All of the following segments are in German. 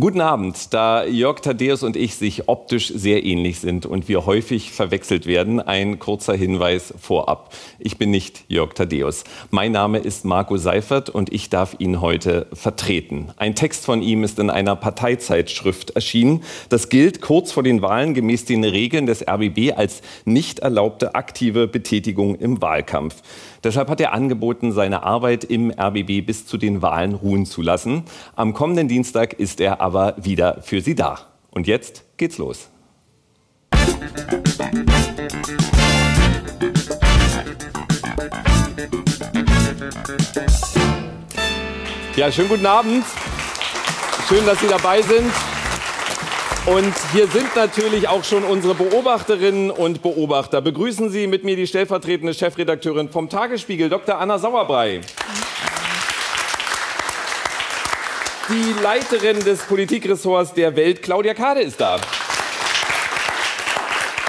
Guten Abend. Da Jörg Thaddeus und ich sich optisch sehr ähnlich sind und wir häufig verwechselt werden, ein kurzer Hinweis vorab. Ich bin nicht Jörg Thaddeus. Mein Name ist Marco Seifert und ich darf ihn heute vertreten. Ein Text von ihm ist in einer Parteizeitschrift erschienen. Das gilt kurz vor den Wahlen gemäß den Regeln des RBB als nicht erlaubte aktive Betätigung im Wahlkampf. Deshalb hat er angeboten, seine Arbeit im RBB bis zu den Wahlen ruhen zu lassen. Am kommenden Dienstag ist er aber wieder für Sie da. Und jetzt geht's los. Ja, schönen guten Abend. Schön, dass Sie dabei sind. Und hier sind natürlich auch schon unsere Beobachterinnen und Beobachter. Begrüßen Sie mit mir die stellvertretende Chefredakteurin vom Tagesspiegel, Dr. Anna Sauerbrei. Die Leiterin des Politikressorts der Welt, Claudia Kade, ist da.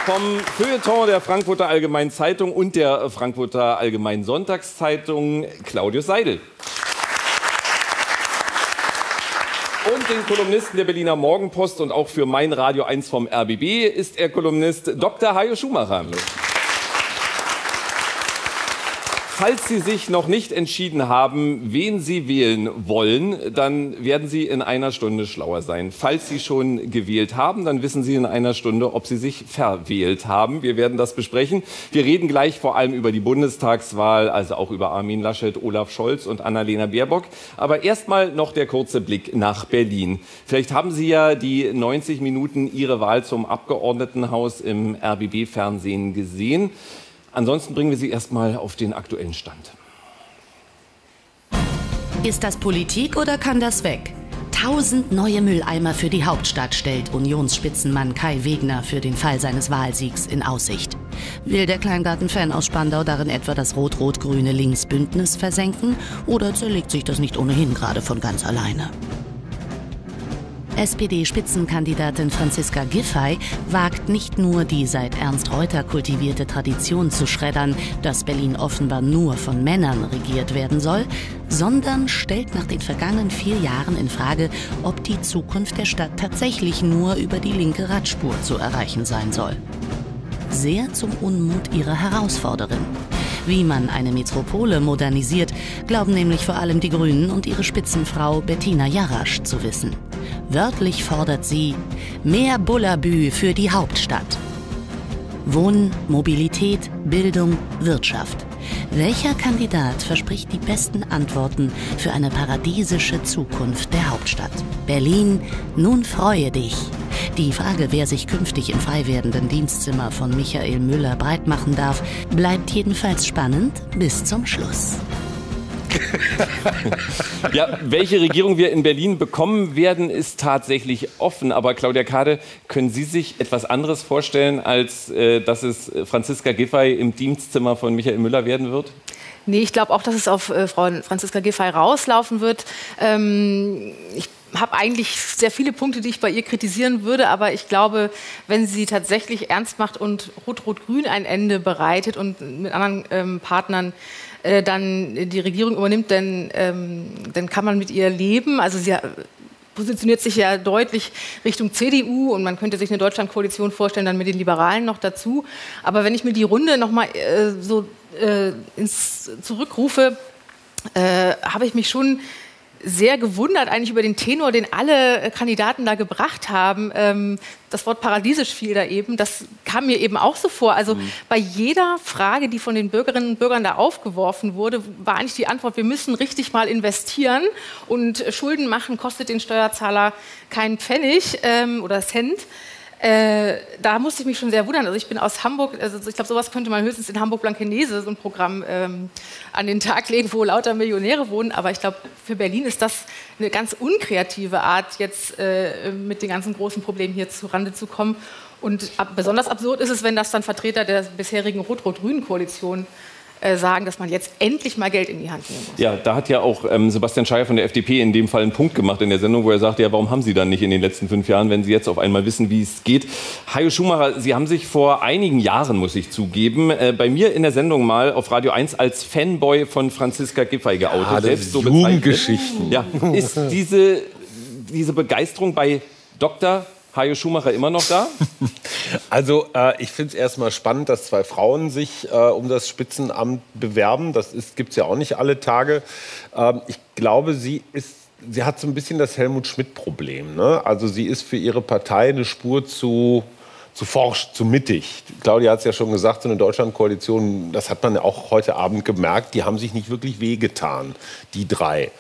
Vom Feuilleton der Frankfurter Allgemeinen Zeitung und der Frankfurter Allgemeinen Sonntagszeitung, Claudius Seidel. Den Kolumnisten der Berliner Morgenpost und auch für mein Radio 1 vom RBB ist er Kolumnist Dr. Hajo Schumacher. Falls Sie sich noch nicht entschieden haben, wen Sie wählen wollen, dann werden Sie in einer Stunde schlauer sein. Falls Sie schon gewählt haben, dann wissen Sie in einer Stunde, ob Sie sich verwählt haben. Wir werden das besprechen. Wir reden gleich vor allem über die Bundestagswahl, also auch über Armin Laschet, Olaf Scholz und Annalena Baerbock. Aber erstmal noch der kurze Blick nach Berlin. Vielleicht haben Sie ja die 90 Minuten Ihre Wahl zum Abgeordnetenhaus im RBB-Fernsehen gesehen. Ansonsten bringen wir Sie erstmal auf den aktuellen Stand. Ist das Politik oder kann das weg? Tausend neue Mülleimer für die Hauptstadt stellt Unionsspitzenmann Kai Wegner für den Fall seines Wahlsiegs in Aussicht. Will der Kleingarten-Fan aus Spandau darin etwa das rot-rot-grüne Linksbündnis versenken oder zerlegt sich das nicht ohnehin gerade von ganz alleine? SPD-Spitzenkandidatin Franziska Giffey wagt nicht nur die seit Ernst Reuter kultivierte Tradition zu schreddern, dass Berlin offenbar nur von Männern regiert werden soll, sondern stellt nach den vergangenen vier Jahren in Frage, ob die Zukunft der Stadt tatsächlich nur über die linke Radspur zu erreichen sein soll. Sehr zum Unmut ihrer Herausforderin. Wie man eine Metropole modernisiert, glauben nämlich vor allem die Grünen und ihre Spitzenfrau Bettina Jarasch zu wissen. Wörtlich fordert sie mehr Bullabü für die Hauptstadt. Wohnen, Mobilität, Bildung, Wirtschaft. Welcher Kandidat verspricht die besten Antworten für eine paradiesische Zukunft der Hauptstadt? Berlin, nun freue dich. Die Frage, wer sich künftig im frei werdenden Dienstzimmer von Michael Müller breitmachen darf, bleibt jedenfalls spannend bis zum Schluss. ja, welche Regierung wir in Berlin bekommen werden, ist tatsächlich offen. Aber Claudia Kade, können Sie sich etwas anderes vorstellen, als äh, dass es Franziska Giffey im Dienstzimmer von Michael Müller werden wird? Nee, ich glaube auch, dass es auf äh, Frau Franziska Giffey rauslaufen wird. Ähm, ich habe eigentlich sehr viele Punkte, die ich bei ihr kritisieren würde, aber ich glaube, wenn sie tatsächlich ernst macht und Rot-Rot-Grün ein Ende bereitet und mit anderen ähm, Partnern äh, dann die Regierung übernimmt, dann, ähm, dann kann man mit ihr leben. Also sie positioniert sich ja deutlich Richtung CDU und man könnte sich eine Deutschlandkoalition vorstellen, dann mit den Liberalen noch dazu. Aber wenn ich mir die Runde nochmal äh, so äh, ins zurückrufe, äh, habe ich mich schon sehr gewundert eigentlich über den Tenor, den alle äh, Kandidaten da gebracht haben. Ähm, das Wort paradiesisch fiel da eben. Das kam mir eben auch so vor. Also mhm. bei jeder Frage, die von den Bürgerinnen und Bürgern da aufgeworfen wurde, war eigentlich die Antwort, wir müssen richtig mal investieren und Schulden machen kostet den Steuerzahler keinen Pfennig ähm, oder Cent. Äh, da musste ich mich schon sehr wundern. Also ich bin aus Hamburg, also ich glaube, sowas könnte man höchstens in Hamburg-Blankenese, so ein Programm ähm, an den Tag legen, wo lauter Millionäre wohnen. Aber ich glaube, für Berlin ist das eine ganz unkreative Art, jetzt äh, mit den ganzen großen Problemen hier zurande zu kommen. Und ab, besonders absurd ist es, wenn das dann Vertreter der bisherigen rot-rot-grünen Koalition äh, sagen, dass man jetzt endlich mal Geld in die Hand nehmen muss. Ja, da hat ja auch ähm, Sebastian Scheier von der FDP in dem Fall einen Punkt gemacht in der Sendung, wo er sagt, ja, warum haben Sie dann nicht in den letzten fünf Jahren, wenn Sie jetzt auf einmal wissen, wie es geht? Hajo Schumacher, Sie haben sich vor einigen Jahren, muss ich zugeben, äh, bei mir in der Sendung mal auf Radio 1 als Fanboy von Franziska Giffey geoutet. Ja, Selbst so Jugendgeschichten. Ja, ist diese diese Begeisterung bei Dr. Hajo Schumacher immer noch da? Also äh, ich finde es erstmal spannend, dass zwei Frauen sich äh, um das Spitzenamt bewerben. Das gibt es ja auch nicht alle Tage. Ähm, ich glaube, sie ist sie hat so ein bisschen das Helmut Schmidt-Problem. Ne? Also sie ist für ihre Partei eine Spur zu zu forsch, zu mittig. Claudia hat es ja schon gesagt, so eine Deutschlandkoalition, das hat man ja auch heute Abend gemerkt, die haben sich nicht wirklich wehgetan, die drei.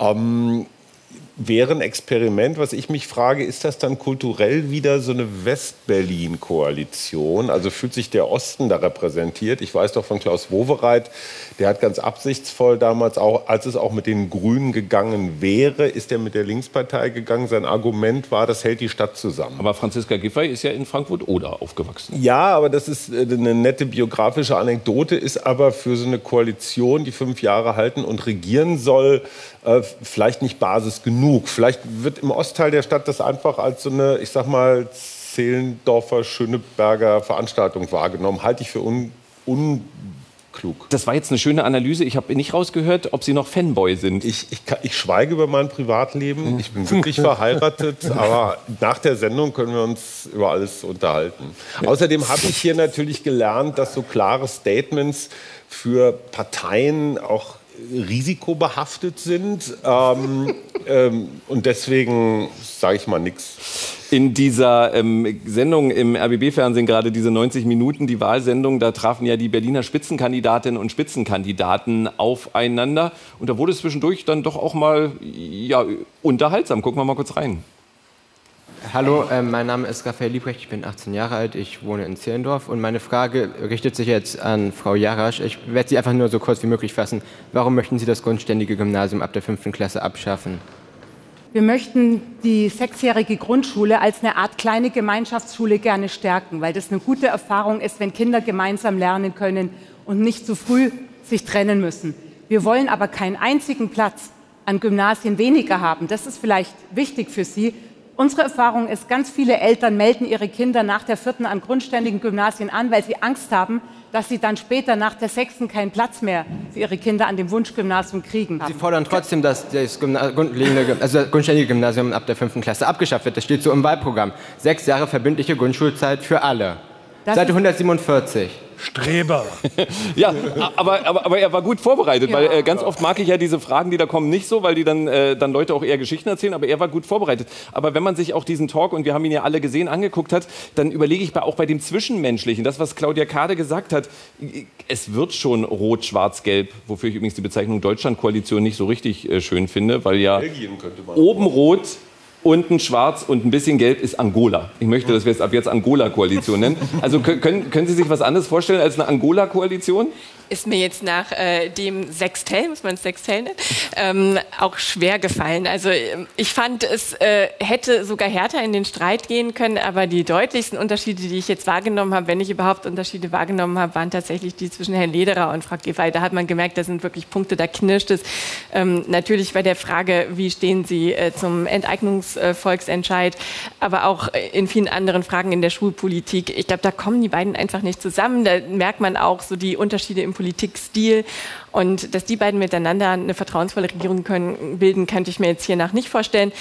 Ähm, wäre ein Experiment. Was ich mich frage, ist das dann kulturell wieder so eine West-Berlin-Koalition? Also fühlt sich der Osten da repräsentiert? Ich weiß doch von Klaus Wowereit, der hat ganz absichtsvoll damals auch, als es auch mit den Grünen gegangen wäre, ist er mit der Linkspartei gegangen. Sein Argument war, das hält die Stadt zusammen. Aber Franziska Giffey ist ja in Frankfurt-Oder aufgewachsen. Ja, aber das ist äh, eine nette biografische Anekdote, ist aber für so eine Koalition, die fünf Jahre halten und regieren soll, äh, vielleicht nicht Basis genug. Vielleicht wird im Ostteil der Stadt das einfach als so eine, ich sag mal, Zehlendorfer, Schöneberger Veranstaltung wahrgenommen. Halte ich für un, unklug. Das war jetzt eine schöne Analyse. Ich habe nicht rausgehört, ob Sie noch Fanboy sind. Ich, ich, ich schweige über mein Privatleben. Ich bin wirklich verheiratet, aber nach der Sendung können wir uns über alles unterhalten. Außerdem habe ich hier natürlich gelernt, dass so klare Statements für Parteien auch risikobehaftet sind. Ähm, ähm, und deswegen sage ich mal nichts. In dieser ähm, Sendung im RBB-Fernsehen, gerade diese 90 Minuten, die Wahlsendung, da trafen ja die Berliner Spitzenkandidatinnen und Spitzenkandidaten aufeinander. Und da wurde es zwischendurch dann doch auch mal ja, unterhaltsam. Gucken wir mal kurz rein. Hallo, äh, mein Name ist Raphael Liebrecht, ich bin 18 Jahre alt, ich wohne in Zehlendorf und meine Frage richtet sich jetzt an Frau Jarasch. Ich werde sie einfach nur so kurz wie möglich fassen. Warum möchten Sie das grundständige Gymnasium ab der fünften Klasse abschaffen? Wir möchten die sechsjährige Grundschule als eine Art kleine Gemeinschaftsschule gerne stärken, weil das eine gute Erfahrung ist, wenn Kinder gemeinsam lernen können und nicht zu früh sich trennen müssen. Wir wollen aber keinen einzigen Platz an Gymnasien weniger haben. Das ist vielleicht wichtig für Sie, Unsere Erfahrung ist, ganz viele Eltern melden ihre Kinder nach der vierten an grundständigen Gymnasien an, weil sie Angst haben, dass sie dann später nach der sechsten keinen Platz mehr für ihre Kinder an dem Wunschgymnasium kriegen. Sie fordern trotzdem, dass das, grundlegende, also das grundständige Gymnasium ab der fünften Klasse abgeschafft wird. Das steht so im Wahlprogramm. Sechs Jahre verbindliche Grundschulzeit für alle. Das Seite 147. Streber. ja, aber, aber, aber er war gut vorbereitet, ja. weil äh, ganz oft mag ich ja diese Fragen, die da kommen, nicht so, weil die dann, äh, dann Leute auch eher Geschichten erzählen, aber er war gut vorbereitet. Aber wenn man sich auch diesen Talk, und wir haben ihn ja alle gesehen, angeguckt hat, dann überlege ich bei, auch bei dem Zwischenmenschlichen, das, was Claudia Kade gesagt hat, es wird schon rot, schwarz, gelb, wofür ich übrigens die Bezeichnung Deutschlandkoalition nicht so richtig äh, schön finde, weil ja oben rot, unten schwarz und ein bisschen gelb ist Angola. Ich möchte, dass wir es ab jetzt Angola-Koalition nennen. Also können, können Sie sich was anderes vorstellen als eine Angola-Koalition? Ist mir jetzt nach äh, dem Sextell, muss man es Sextell nennen, ähm, auch schwer gefallen. Also ähm, ich fand, es äh, hätte sogar härter in den Streit gehen können, aber die deutlichsten Unterschiede, die ich jetzt wahrgenommen habe, wenn ich überhaupt Unterschiede wahrgenommen habe, waren tatsächlich die zwischen Herrn Lederer und Frau Giffey. Da hat man gemerkt, da sind wirklich Punkte, da knirscht es. Ähm, natürlich bei der Frage, wie stehen Sie äh, zum Enteignungsvolksentscheid, aber auch in vielen anderen Fragen in der Schulpolitik. Ich glaube, da kommen die beiden einfach nicht zusammen. Da merkt man auch so die Unterschiede im Politikstil. Und dass die beiden miteinander eine vertrauensvolle Regierung können, bilden, könnte ich mir jetzt hiernach nicht vorstellen.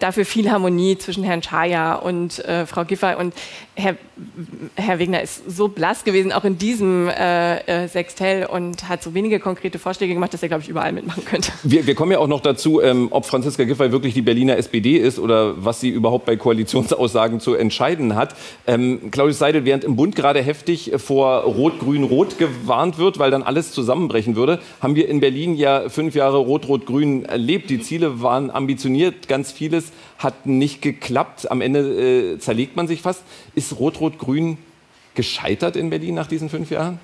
Dafür viel Harmonie zwischen Herrn Schaja und äh, Frau Giffey. Und Herr, Herr Wegner ist so blass gewesen, auch in diesem äh, äh, Sextell und hat so wenige konkrete Vorschläge gemacht, dass er, glaube ich, überall mitmachen könnte. Wir, wir kommen ja auch noch dazu, ähm, ob Franziska Giffey wirklich die Berliner SPD ist oder was sie überhaupt bei Koalitionsaussagen zu entscheiden hat. Ähm, Claudius Seidel, während im Bund gerade heftig vor Rot-Grün-Rot gewarnt wird, weil dann alles zusammenbrechen würde, haben wir in Berlin ja fünf Jahre Rot-Rot-Grün erlebt. Die Ziele waren ambitioniert, ganz vieles hat nicht geklappt. Am Ende äh, zerlegt man sich fast. Ist Rot-Rot-Grün gescheitert in Berlin nach diesen fünf Jahren?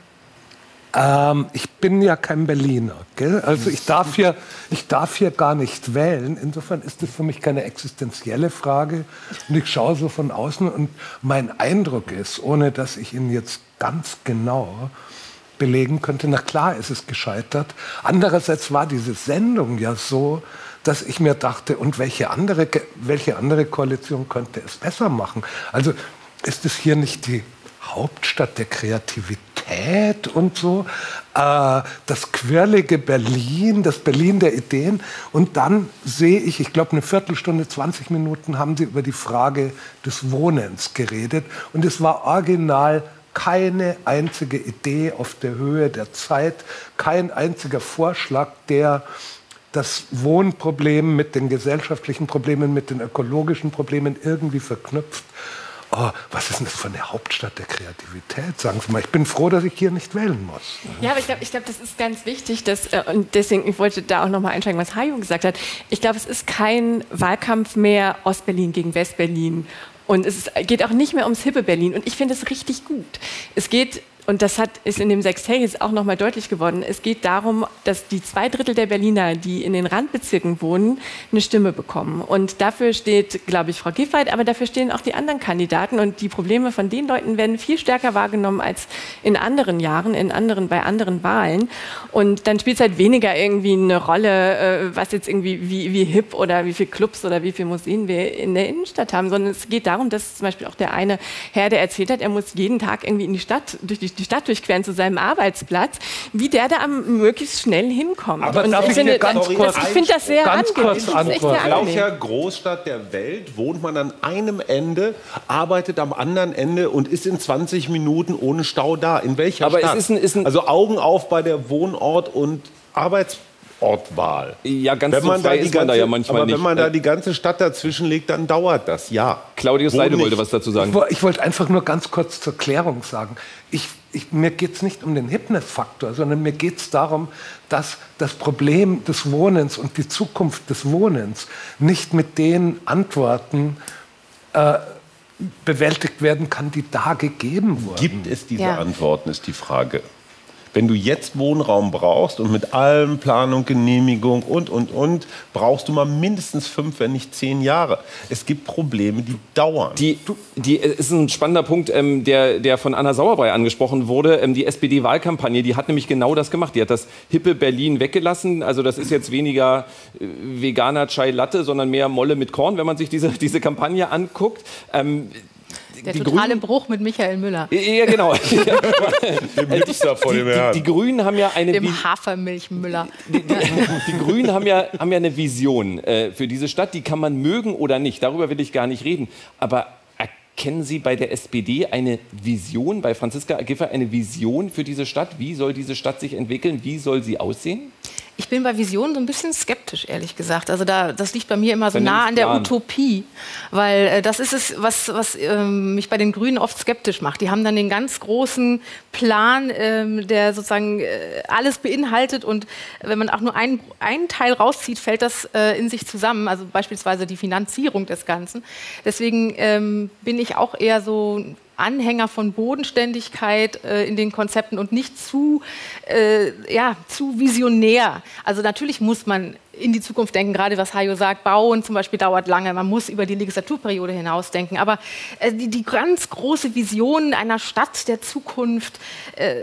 Ähm, ich bin ja kein Berliner. Gell? Also ich darf, hier, ich darf hier gar nicht wählen. Insofern ist das für mich keine existenzielle Frage. Und ich schaue so von außen und mein Eindruck ist, ohne dass ich ihn jetzt ganz genau belegen könnte, na klar ist es gescheitert. Andererseits war diese Sendung ja so, dass ich mir dachte, und welche andere, welche andere Koalition könnte es besser machen? Also ist es hier nicht die Hauptstadt der Kreativität? Und so, äh, das quirlige Berlin, das Berlin der Ideen. Und dann sehe ich, ich glaube, eine Viertelstunde, 20 Minuten haben sie über die Frage des Wohnens geredet. Und es war original keine einzige Idee auf der Höhe der Zeit, kein einziger Vorschlag, der das Wohnproblem mit den gesellschaftlichen Problemen, mit den ökologischen Problemen irgendwie verknüpft. Oh, was ist denn das für eine Hauptstadt der Kreativität? Sagen Sie mal, ich bin froh, dass ich hier nicht wählen muss. Ja, aber ich glaube, ich glaub, das ist ganz wichtig, dass, äh, und deswegen, ich wollte da auch nochmal einsteigen, was Hajo gesagt hat. Ich glaube, es ist kein Wahlkampf mehr Ostberlin gegen Westberlin. Und es geht auch nicht mehr ums hippe Berlin. Und ich finde es richtig gut. Es geht und das hat, ist in dem jetzt auch nochmal deutlich geworden. Es geht darum, dass die zwei Drittel der Berliner, die in den Randbezirken wohnen, eine Stimme bekommen. Und dafür steht, glaube ich, Frau Giffey, aber dafür stehen auch die anderen Kandidaten. Und die Probleme von den Leuten werden viel stärker wahrgenommen als in anderen Jahren, in anderen, bei anderen Wahlen. Und dann spielt es halt weniger irgendwie eine Rolle, äh, was jetzt irgendwie, wie, wie hip oder wie viele Clubs oder wie viele Museen wir in der Innenstadt haben, sondern es geht darum, dass zum Beispiel auch der eine Herr, der erzählt hat, er muss jeden Tag irgendwie in die Stadt, durch die die Stadt durchqueren zu seinem Arbeitsplatz, wie der da am möglichst schnell hinkommt. Aber und darf ich, finde, ganz kurz, ich finde das sehr ganz kurz antworten. In welcher Großstadt der Welt wohnt man an einem Ende, arbeitet am anderen Ende und ist in 20 Minuten ohne Stau da? In welcher Aber Stadt? Es ist ein, ist ein also Augen auf bei der Wohnort- und Arbeitsplatz. Ortwahl. Ja, ganz wenn man so frei da die ist man ganze, da ja manchmal aber nicht. wenn man da die ganze Stadt dazwischen legt, dann dauert das, ja. Claudius Wo Seide nicht? wollte was dazu sagen. Ich wollte einfach nur ganz kurz zur Klärung sagen. Ich, ich, mir geht es nicht um den Hipness-Faktor, sondern mir geht es darum, dass das Problem des Wohnens und die Zukunft des Wohnens nicht mit den Antworten äh, bewältigt werden kann, die da gegeben wurden. Gibt es diese Ja. Antworten, ist die Frage. Wenn du jetzt Wohnraum brauchst und mit allem Planung, Genehmigung und, und, und, brauchst du mal mindestens fünf, wenn nicht zehn Jahre. Es gibt Probleme, die dauern. Die, die ist ein spannender Punkt, ähm, der, der von Anna Sauerbrei angesprochen wurde. Ähm, die SPD-Wahlkampagne, die hat nämlich genau das gemacht. Die hat das hippe Berlin weggelassen. Also das ist jetzt weniger äh, veganer Chai Latte, sondern mehr Molle mit Korn, wenn man sich diese, diese Kampagne anguckt. Ähm, Der die totale Grünen- Bruch mit Michael Müller. ja, genau. Dem Hipster vor die, dem die, Herrn. die Grünen haben ja eine Vi- Dem Hafermilchmüller. Die Grünen haben ja, haben ja eine Vision äh, für diese Stadt, die kann man mögen oder nicht. Darüber will ich gar nicht reden. Aber erkennen Sie bei der SPD eine Vision, bei Franziska Giffey eine Vision für diese Stadt? Wie soll diese Stadt sich entwickeln? Wie soll sie aussehen? Ich bin bei Visionen so ein bisschen skeptisch, ehrlich gesagt. Also da, das liegt bei mir immer so Dann nah an der. Utopie, weil äh, das ist es, was, was ähm, mich bei den Grünen oft skeptisch macht. Die haben dann den ganz großen Plan, ähm, der sozusagen äh, alles beinhaltet und wenn man auch nur einen, einen Teil rauszieht, fällt das äh, in sich zusammen. Also beispielsweise die Finanzierung des Ganzen. Deswegen ähm, bin ich auch eher so Anhänger von Bodenständigkeit äh, in den Konzepten und nicht zu, äh, ja, zu visionär. Also natürlich muss man in die Zukunft denken, gerade was Hajo sagt, bauen zum Beispiel dauert lange, man muss über die Legislaturperiode hinaus denken. Aber äh, die, die ganz große Vision einer Stadt der Zukunft, äh,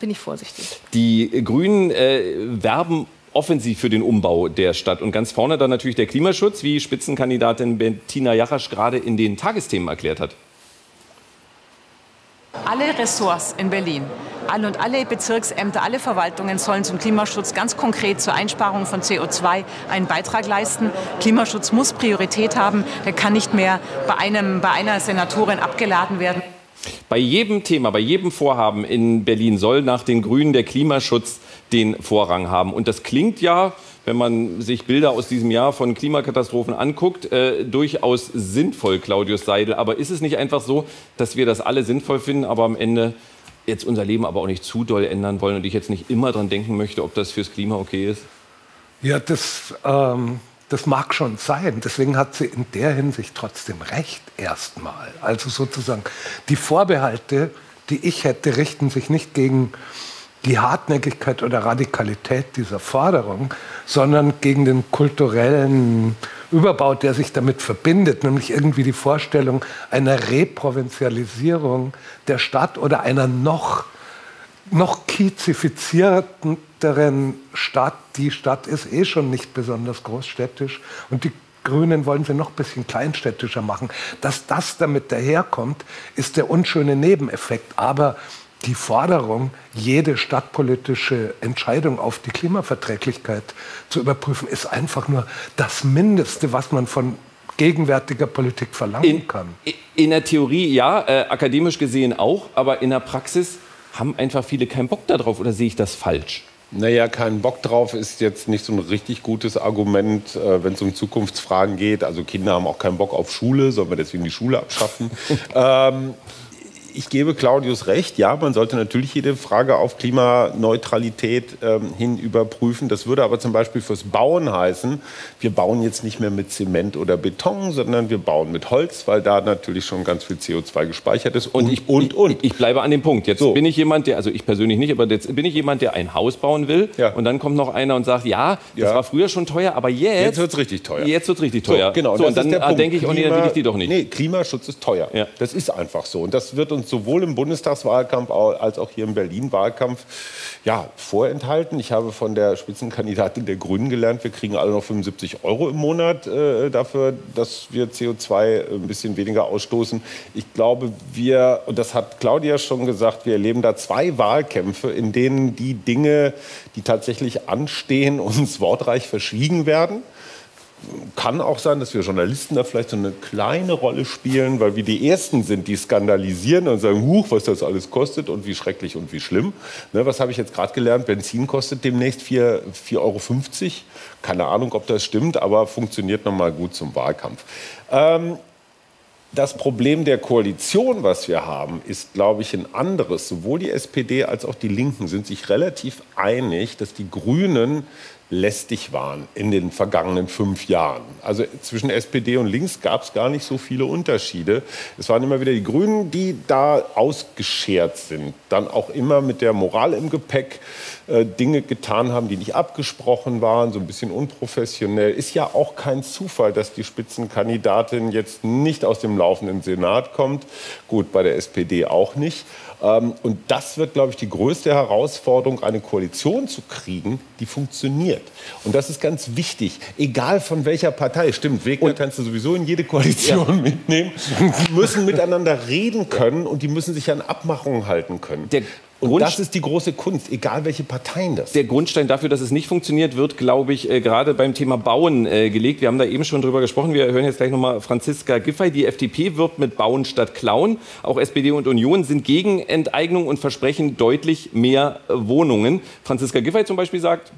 bin ich vorsichtig. Die Grünen äh, werben offensiv für den Umbau der Stadt. Und ganz vorne dann natürlich der Klimaschutz, wie Spitzenkandidatin Bettina Jarasch gerade in den Tagesthemen erklärt hat. Alle Ressorts in Berlin, alle und alle Bezirksämter, alle Verwaltungen sollen zum Klimaschutz ganz konkret zur Einsparung von CO2 einen Beitrag leisten. Klimaschutz muss Priorität haben. Der kann nicht mehr bei, einem, bei einer Senatorin abgeladen werden. Bei jedem Thema, bei jedem Vorhaben in Berlin soll nach den Grünen der Klimaschutz den Vorrang haben. Und das klingt ja, wenn man sich Bilder aus diesem Jahr von Klimakatastrophen anguckt, äh, durchaus sinnvoll, Claudius Seidel. Aber ist es nicht einfach so, dass wir das alle sinnvoll finden, aber am Ende jetzt unser Leben aber auch nicht zu doll ändern wollen und ich jetzt nicht immer dran denken möchte, ob das fürs Klima okay ist? Ja, das, ähm, das mag schon sein. Deswegen hat sie in der Hinsicht trotzdem recht erstmal. Also sozusagen die Vorbehalte, die ich hätte, richten sich nicht gegen die Hartnäckigkeit oder Radikalität dieser Forderung, sondern gegen den kulturellen Überbau, der sich damit verbindet, nämlich irgendwie die Vorstellung einer Reprovinzialisierung der Stadt oder einer noch noch kiezifizierteren Stadt. Die Stadt ist eh schon nicht besonders großstädtisch und die Grünen wollen sie noch ein bisschen kleinstädtischer machen. Dass das damit daherkommt, ist der unschöne Nebeneffekt. Aber die Forderung, jede stadtpolitische Entscheidung auf die Klimaverträglichkeit zu überprüfen, ist einfach nur das Mindeste, was man von gegenwärtiger Politik verlangen in, kann. In der Theorie ja, äh, akademisch gesehen auch, aber in der Praxis haben einfach viele keinen Bock darauf oder sehe ich das falsch? Naja, keinen Bock drauf ist jetzt nicht so ein richtig gutes Argument, äh, wenn es um Zukunftsfragen geht. Also Kinder haben auch keinen Bock auf Schule, sollen wir deswegen die Schule abschaffen? ähm, ich gebe Claudius recht, ja, man sollte natürlich jede Frage auf Klimaneutralität ähm, hin überprüfen. Das würde aber zum Beispiel fürs Bauen heißen, wir bauen jetzt nicht mehr mit Zement oder Beton, sondern wir bauen mit Holz, weil da natürlich schon ganz viel CO2 gespeichert ist. Und, und ich, und, und. Ich, ich, bleibe an dem Punkt. Jetzt so. bin ich jemand, der, also ich persönlich nicht, aber jetzt bin ich jemand, der ein Haus bauen will. Ja. Und dann kommt noch einer und sagt, ja, das ja. war früher schon teuer, aber jetzt. Jetzt wird es richtig teuer. Jetzt wird es richtig teuer. So, genau. So, und dann denke ich, oh nee, dann will ich die doch nicht. Nee, Klimaschutz ist teuer. Ja. Das ist einfach so. Und das wird uns uns sowohl im Bundestagswahlkampf als auch hier im Berlin-Wahlkampf ja, vorenthalten. Ich habe von der Spitzenkandidatin der Grünen gelernt, wir kriegen alle noch 75 Euro im Monat äh, dafür, dass wir CO2 ein bisschen weniger ausstoßen. Ich glaube, wir, und das hat Claudia schon gesagt, wir erleben da zwei Wahlkämpfe, in denen die Dinge, die tatsächlich anstehen, uns wortreich verschwiegen werden kann auch sein, dass wir Journalisten da vielleicht so eine kleine Rolle spielen, weil wir die Ersten sind, die skandalisieren und sagen, huch, was das alles kostet und wie schrecklich und wie schlimm. Ne, was habe ich jetzt gerade gelernt? Benzin kostet demnächst 4,50 Euro. Keine Ahnung, ob das stimmt, aber funktioniert nochmal gut zum Wahlkampf. Ähm, das Problem der Koalition, was wir haben, ist, glaube ich, ein anderes. Sowohl die SPD als auch die Linken sind sich relativ einig, dass die Grünen lästig waren in den vergangenen fünf Jahren. Also zwischen SPD und Links gab es gar nicht so viele Unterschiede. Es waren immer wieder die Grünen, die da ausgeschert sind, dann auch immer mit der Moral im Gepäck äh, Dinge getan haben, die nicht abgesprochen waren, so ein bisschen unprofessionell. Ist ja auch kein Zufall, dass die Spitzenkandidatin jetzt nicht aus dem laufenden Senat kommt. Gut, bei der SPD auch nicht. Ähm, und das wird, glaube ich, die größte Herausforderung, eine Koalition zu kriegen, die funktioniert. Und das ist ganz wichtig, egal von welcher Partei. Stimmt, Wegner und kannst du sowieso in jede Koalition ja. mitnehmen. Die müssen miteinander reden können und die müssen sich an Abmachungen halten können. Der und das ist die große Kunst, egal welche Parteien das. Der Grundstein dafür, dass es nicht funktioniert, wird, glaube ich, äh, gerade beim Thema Bauen äh, gelegt. Wir haben da eben schon drüber gesprochen. Wir hören jetzt gleich nochmal Franziska Giffey. Die FDP wirbt mit Bauen statt Klauen. Auch SPD und Union sind gegen Enteignung und versprechen deutlich mehr äh, Wohnungen. Franziska Giffey zum Beispiel sagt,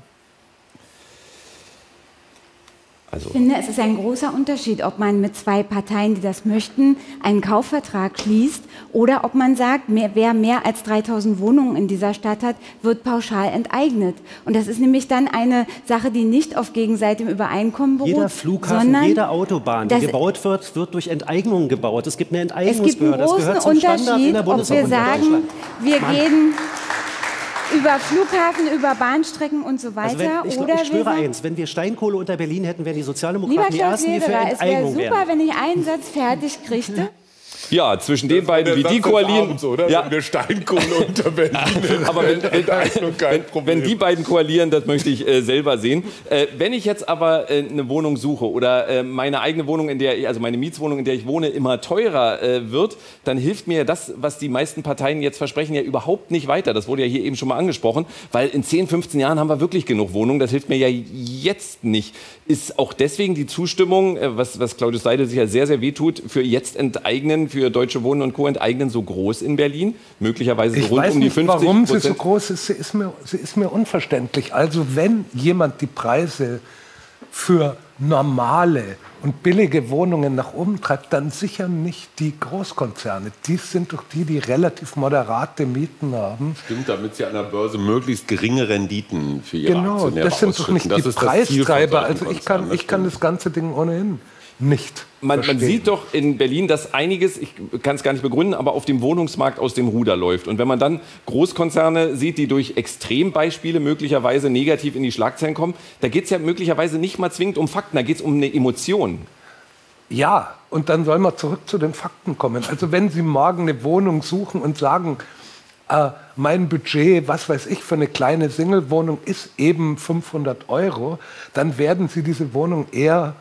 Also ich finde, es ist ein großer Unterschied, ob man mit zwei Parteien, die das möchten, einen Kaufvertrag schließt oder ob man sagt, mehr, wer mehr als 3000 Wohnungen in dieser Stadt hat, wird pauschal enteignet. Und das ist nämlich dann eine Sache, die nicht auf gegenseitigem Übereinkommen beruht. Jeder Flughafen, jede Autobahn, die gebaut wird, wird durch Enteignungen gebaut. Es gibt eine Enteignungsbehörde. Es gibt einen großen Unterschied, ob wir sagen, wir Mann. gehen über Flughafen, über Bahnstrecken und so weiter. Also wenn, ich, oder ich schwöre eins, wenn wir Steinkohle unter Berlin hätten, wären die Sozialdemokraten die Ersten, die für Enteignung wären. Es wäre super, wenn ich einen Satz fertig kriegte. Ja, zwischen den beiden, wie die koalieren. Abends, oder? Ja. Wenn wir Steinkohle unter Berlin Aber wenn, wenn, wenn, die beiden koalieren, das möchte ich äh, selber sehen. Äh, wenn ich jetzt aber äh, eine Wohnung suche oder äh, meine eigene Wohnung, in der ich, also meine Mietswohnung, in der ich wohne, immer teurer äh, wird, dann hilft mir das, was die meisten Parteien jetzt versprechen, ja überhaupt nicht weiter. Das wurde ja hier eben schon mal angesprochen, weil in 10, 15 Jahren haben wir wirklich genug Wohnungen. Das hilft mir ja jetzt nicht. Ist auch deswegen die Zustimmung, äh, was, was Claudius Seidel sich ja sehr, sehr wehtut, für jetzt enteignen, für Deutsche Wohnen und Co. enteignen so groß in Berlin? Möglicherweise ich rund weiß um die 50 Warum sie so groß ist, sie ist, mir, sie ist mir unverständlich. Also wenn jemand die Preise für normale und billige Wohnungen nach oben treibt, dann sicher nicht die Großkonzerne. Die sind doch die, die relativ moderate Mieten haben. Stimmt, damit sie an der Börse möglichst geringe Renditen für ihre genau, Aktionäre das sind doch nicht die Preistreiber. Also ich kann, ich kann das ganze Ding ohnehin nicht. Man, man, sieht doch in Berlin, dass einiges, ich kann es gar nicht begründen, aber auf dem Wohnungsmarkt aus dem Ruder läuft. Und wenn man dann Großkonzerne sieht, die durch Extrembeispiele möglicherweise negativ in die Schlagzeilen kommen, da geht es ja möglicherweise nicht mal zwingend um Fakten, da geht es um eine Emotion. Ja, und dann soll man zurück zu den Fakten kommen. Also wenn Sie morgen eine Wohnung suchen und sagen, äh, mein Budget, was weiß ich, für eine kleine Single-Wohnung ist eben 500 Euro, dann werden Sie diese Wohnung eher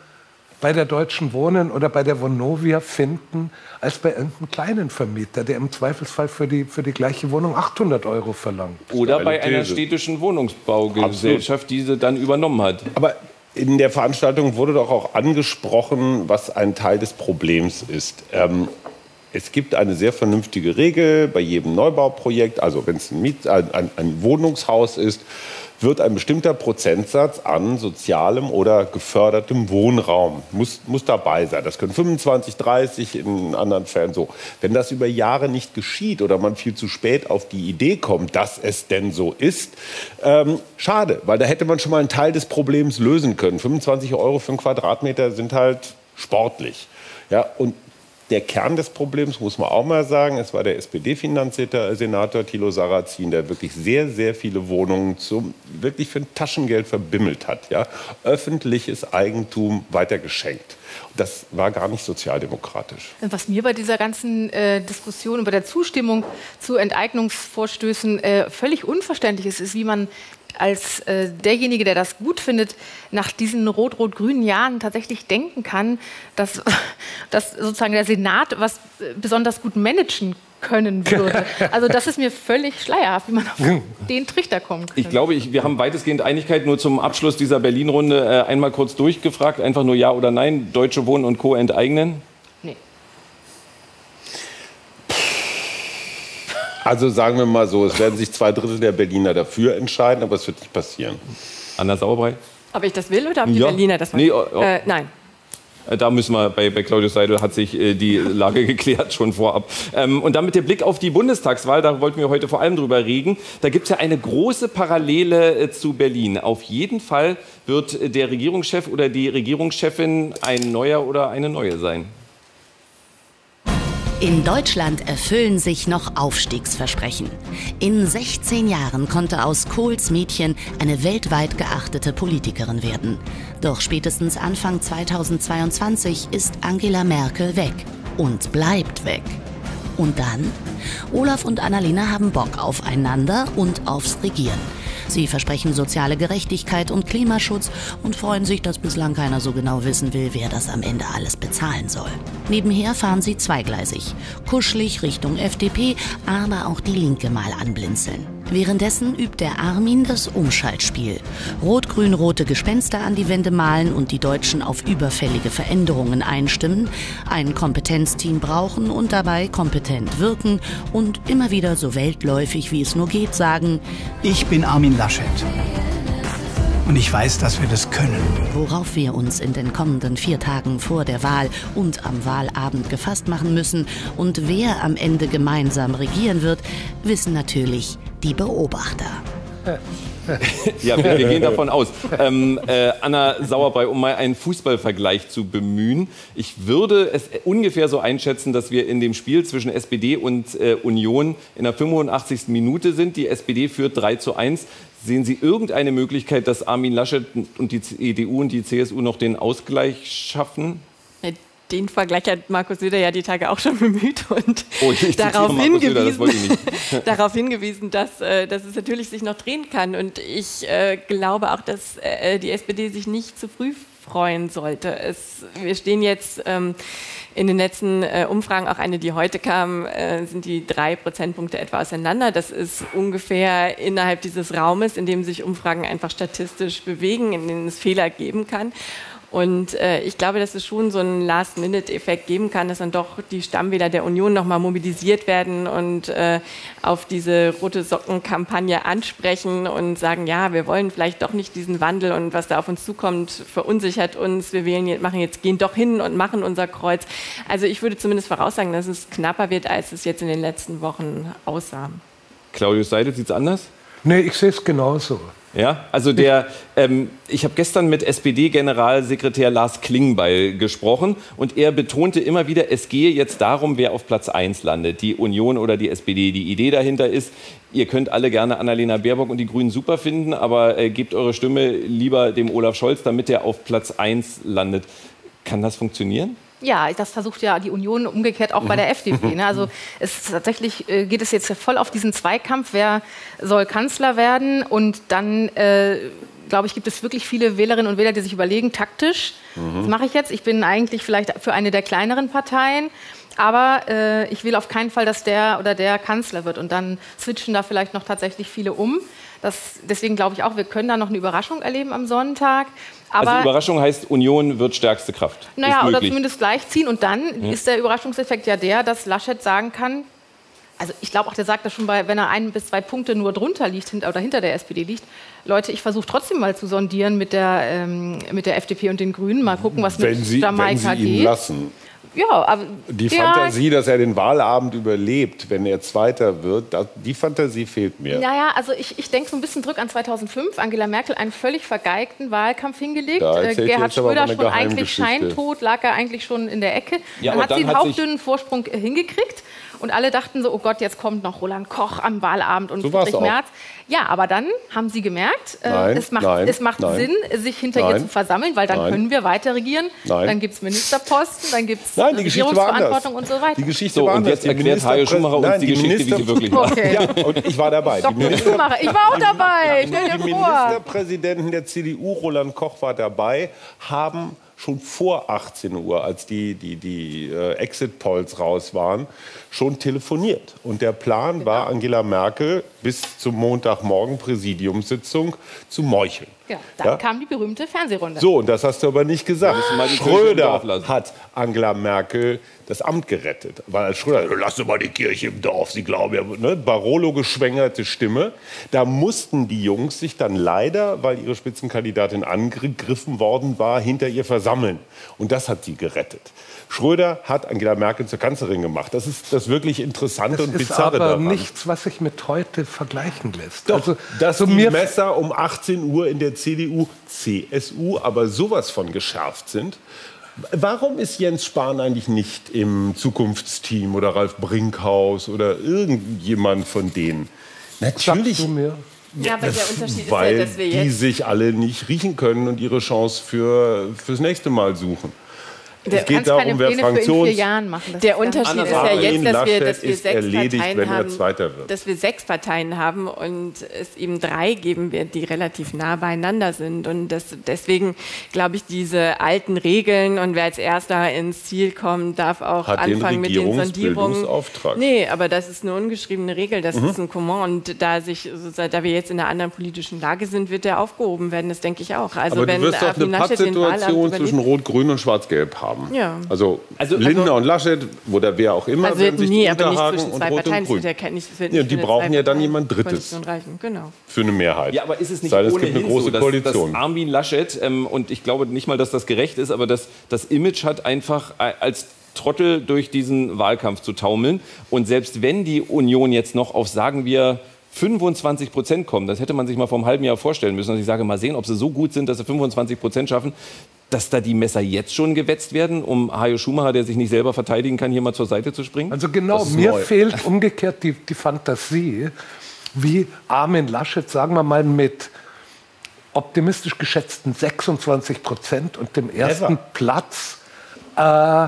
bei der Deutschen Wohnen oder bei der Vonovia finden, als bei irgendeinem kleinen Vermieter, der im Zweifelsfall für die, für die gleiche Wohnung 800 Euro verlangt. Oder bei einer städtischen Wohnungsbaugesellschaft, die sie dann übernommen hat. Aber in der Veranstaltung wurde doch auch angesprochen, was ein Teil des Problems ist. Ähm, es gibt eine sehr vernünftige Regel bei jedem Neubauprojekt, also wenn es ein, ein, ein, Wohnungshaus ist, wird ein bestimmter Prozentsatz an sozialem oder gefördertem Wohnraum muss, muss dabei sein. Das können 25, 30, in anderen Fällen so. Wenn das über Jahre nicht geschieht oder man viel zu spät auf die Idee kommt, dass es denn so ist, ähm, schade, weil da hätte man schon mal einen Teil des Problems lösen können. 25 Euro für einen Quadratmeter sind halt sportlich. Ja, und der Kern des Problems, muss man auch mal sagen, es war der SPD-Finanzsenator Thilo Sarrazin, der wirklich sehr, sehr viele Wohnungen zum, wirklich für ein Taschengeld verbimmelt hat. Ja? Öffentliches Eigentum weitergeschenkt. Das war gar nicht sozialdemokratisch. Was mir bei dieser ganzen äh, Diskussion über der Zustimmung zu Enteignungsvorstößen äh, völlig unverständlich ist, ist, wie man als äh, derjenige, der das gut findet, nach diesen rot-rot-grünen Jahren tatsächlich denken kann, dass, dass sozusagen der Senat was äh, besonders gut managen können würde. Also das ist mir völlig schleierhaft, wie man auf den Trichter kommt. Ich glaube, ich, wir haben weitestgehend Einigkeit. Nur zum Abschluss dieser Berlin-Runde äh, einmal kurz durchgefragt. Einfach nur Ja oder Nein. Deutsche Wohnen und Co. enteignen? Also sagen wir mal so, es werden sich zwei Drittel der Berliner dafür entscheiden, aber es wird nicht passieren. Anna Sauerbrei? Ob ich das will oder ob die ja. Berliner das wollen? Nee, oh, oh. Äh, nein. Äh, da müssen wir, bei, bei Claudius Seidel hat sich äh, die Lage geklärt schon vorab. Ähm, und dann mit dem Blick auf die Bundestagswahl, da wollten wir heute vor allem drüber reden. Da gibt es ja eine große Parallele äh, zu Berlin. Auf jeden Fall wird der Regierungschef oder die Regierungschefin ein neuer oder eine neue sein. In Deutschland erfüllen sich noch Aufstiegsversprechen. In 16 Jahren konnte aus Kohls Mädchen eine weltweit geachtete Politikerin werden. Doch spätestens Anfang 2022 ist Angela Merkel weg und bleibt weg. Und dann? Olaf und Annalena haben Bock aufeinander und aufs Regieren. Sie versprechen soziale Gerechtigkeit und Klimaschutz und freuen sich, dass bislang keiner so genau wissen will, wer das am Ende alles bezahlen soll. Nebenher fahren sie zweigleisig, kuschelig Richtung FDP, aber auch die Linke mal anblinzeln. Währenddessen übt der Armin das Umschaltspiel. Rot-grün-rote Gespenster an die Wände malen und die Deutschen auf überfällige Veränderungen einstimmen, ein Kompetenzteam brauchen und dabei kompetent wirken und immer wieder so weltläufig wie es nur geht sagen, ich bin Armin Laschet. Und ich weiß, dass wir das können. Worauf wir uns in den kommenden vier Tagen vor der Wahl und am Wahlabend gefasst machen müssen und wer am Ende gemeinsam regieren wird, wissen natürlich die Beobachter. ja, wir, wir, gehen davon aus. Ähm, äh, Anna Sauerbrei, um mal einen Fußballvergleich zu bemühen. Ich würde es ungefähr so einschätzen, dass wir in dem Spiel zwischen SPD und äh, Union in der 85. Minute sind. Die SPD führt 3 zu 1. Sehen Sie irgendeine Möglichkeit, dass Armin Laschet und die CDU und die CSU noch den Ausgleich schaffen? Den Vergleich hat Markus Söder ja die Tage auch schon bemüht und oh, darauf, hingewiesen, Söder, das darauf hingewiesen, dass, äh, dass es natürlich sich noch drehen kann. Und ich äh, glaube auch, dass äh, die SPD sich nicht zu früh freuen sollte. Es, wir stehen jetzt ähm, in den letzten äh, Umfragen, auch eine, die heute kam, äh, sind die drei Prozentpunkte etwa auseinander. Das ist ungefähr innerhalb dieses Raumes, in dem sich Umfragen einfach statistisch bewegen, in denen es Fehler geben kann. Und äh, ich glaube, dass es schon so einen Last-Minute-Effekt geben kann, dass dann doch die Stammwähler der Union nochmal mobilisiert werden und äh, auf diese rote Socken-Kampagne ansprechen und sagen, ja, wir wollen vielleicht doch nicht diesen Wandel und was da auf uns zukommt, verunsichert uns. Wir wählen jetzt, machen jetzt, gehen doch hin und machen unser Kreuz. Also ich würde zumindest voraussagen, dass es knapper wird, als es jetzt in den letzten Wochen aussah. Claudius Seidel, sieht es anders? Nee, ich sehe es genauso. Ja, also der, ähm, ich habe gestern mit SPD-Generalsekretär Lars Klingbeil gesprochen und er betonte immer wieder, es gehe jetzt darum, wer auf Platz 1 landet, die Union oder die SPD. Die Idee dahinter ist, ihr könnt alle gerne Annalena Baerbock und die Grünen super finden, aber äh, gebt eure Stimme lieber dem Olaf Scholz, damit er auf Platz 1 landet. Kann das funktionieren? Ja, das versucht ja die Union umgekehrt auch bei der FDP. Ne? Also es tatsächlich äh, geht es jetzt voll auf diesen Zweikampf, wer soll Kanzler werden und dann äh, glaube ich, gibt es wirklich viele Wählerinnen und Wähler, die sich überlegen, taktisch, mhm. was mache ich jetzt? Ich bin eigentlich vielleicht für eine der kleineren Parteien. Aber äh, ich will auf keinen Fall, dass der oder der Kanzler wird. Und dann switchen da vielleicht noch tatsächlich viele um. Das, deswegen glaube ich auch, wir können da noch eine Überraschung erleben am Sonntag. Aber also Überraschung heißt, Union wird stärkste Kraft. Naja, oder zumindest gleichziehen. Und dann ja. ist der Überraschungseffekt ja der, dass Laschet sagen kann, also ich glaube auch, der sagt das schon bei, wenn er ein bis zwei Punkte nur drunter liegt hinter, oder hinter der SPD liegt, Leute, ich versuche trotzdem mal zu sondieren mit der, ähm, mit der FDP und den Grünen, mal gucken, was wenn mit Sie, Jamaika wenn Sie ihn geht. Lassen. Ja, aber die ja, Fantasie, dass er den Wahlabend überlebt, wenn er Zweiter wird, das, die Fantasie fehlt mir. Naja, also ich, ich denke so ein bisschen zurück an 2005. Angela Merkel einen völlig vergeigten Wahlkampf hingelegt. Äh, Gerhard Schröder schon eigentlich scheintot, lag er eigentlich schon in der Ecke. Ja, dann hat dann sie einen hauchdünnen Vorsprung äh, hingekriegt. Und alle dachten so, oh Gott, jetzt kommt noch Roland Koch am Wahlabend und so Friedrich Merz. Ja, aber dann haben sie gemerkt, äh, nein, es macht, nein, es macht nein, Sinn, sich hinter ihr zu versammeln, weil dann können wir weiter regieren. Dann gibt es Ministerposten, dann gibt es Regierungsverantwortung und so weiter. Die Geschichte so, war und jetzt erklärt Hajo Schumacher uns die, die Geschichte, Minister wie sie wirklich war. Okay. Ja, und ich war dabei. Die Minister ich war auch dabei. Die vor. Ministerpräsidenten der CDU, Roland Koch war dabei, haben schon vor 18 Uhr, als die, die, die äh, Exit-Polls raus waren, schon telefoniert. Und der Plan genau. war, Angela Merkel bis zum Montagmorgen Präsidiumssitzung zu meucheln. Ja, dann ja? kam die berühmte Fernsehrunde. So, und das hast du aber nicht gesagt. Schröder hat Angela Merkel das Amt gerettet. Weil als Schröder, lass mal die Kirche im Dorf, sie glauben ja, ne? Barolo geschwängerte Stimme. Da mussten die Jungs sich dann leider, weil ihre Spitzenkandidatin angegriffen worden war, hinter ihr versammeln. Und das hat sie gerettet. Schröder hat Angela Merkel zur Kanzlerin gemacht. Das ist das wirklich Interessante das und Bizarre daran. Das ist aber nichts, was sich mit heute vergleichen lässt. Doch, also, dass so die Messer um 18 Uhr in der CDU, CSU aber sowas von geschärft sind. Warum ist Jens Spahn eigentlich nicht im Zukunftsteam oder Ralf Brinkhaus oder irgendjemand von denen? Natürlich. du mir? Ja, aber der Unterschied weil ist ja, dass wir jetzt die sich alle nicht riechen können und ihre Chance für fürs nächste Mal suchen. Der es geht darum, wer Fraktions Der Unterschied ist ja jetzt, dass wir, dass wir sechs Parteien haben, dass wir sechs Parteien haben und es eben drei geben wird, die relativ nah beieinander sind. Und das, deswegen glaube ich, diese alten Regeln und wer als Erster ins Ziel kommt, darf auch Hat anfangen den mit den Sondierungen. Nee, aber das ist eine ungeschriebene Regel, das mhm. ist ein Comment. Und da, sich, da wir jetzt in einer anderen politischen Lage sind, wird der aufgehoben werden, das denke ich auch. Also aber wenn du wirst doch eine Pattsituation zwischen Rot-Grün und Schwarz-Gelb haben haben. Ja. Also, also Lindner also, und Laschet oder wer auch immer also werden sich nie, aber nicht zwischen zwei und Parteien. Grün. Ja, nicht, ja, die brauchen ja dann jemand Drittes genau. für eine Mehrheit. Ja, aber ist es nicht Sei, es gibt eine große so, dass, Koalition. Dass Armin Laschet, ähm, und ich glaube nicht mal, dass das gerecht ist, aber das, das Image hat einfach äh, als Trottel durch diesen Wahlkampf zu taumeln. Und selbst wenn die Union jetzt noch auf, sagen wir, 25 Prozent kommen, das hätte man sich mal vor einem halben Jahr vorstellen müssen. Und ich sage, mal sehen, ob sie so gut sind, dass sie 25 Prozent schaffen, dass da die Messer jetzt schon gewetzt werden, um Hajo Schumacher, der sich nicht selber verteidigen kann, hier mal zur Seite zu springen? Also genau, mir neu. fehlt umgekehrt die, die Fantasie, wie Armin Laschet, sagen wir mal, mit optimistisch geschätzten 26 Prozent und dem ersten Never. Platz äh,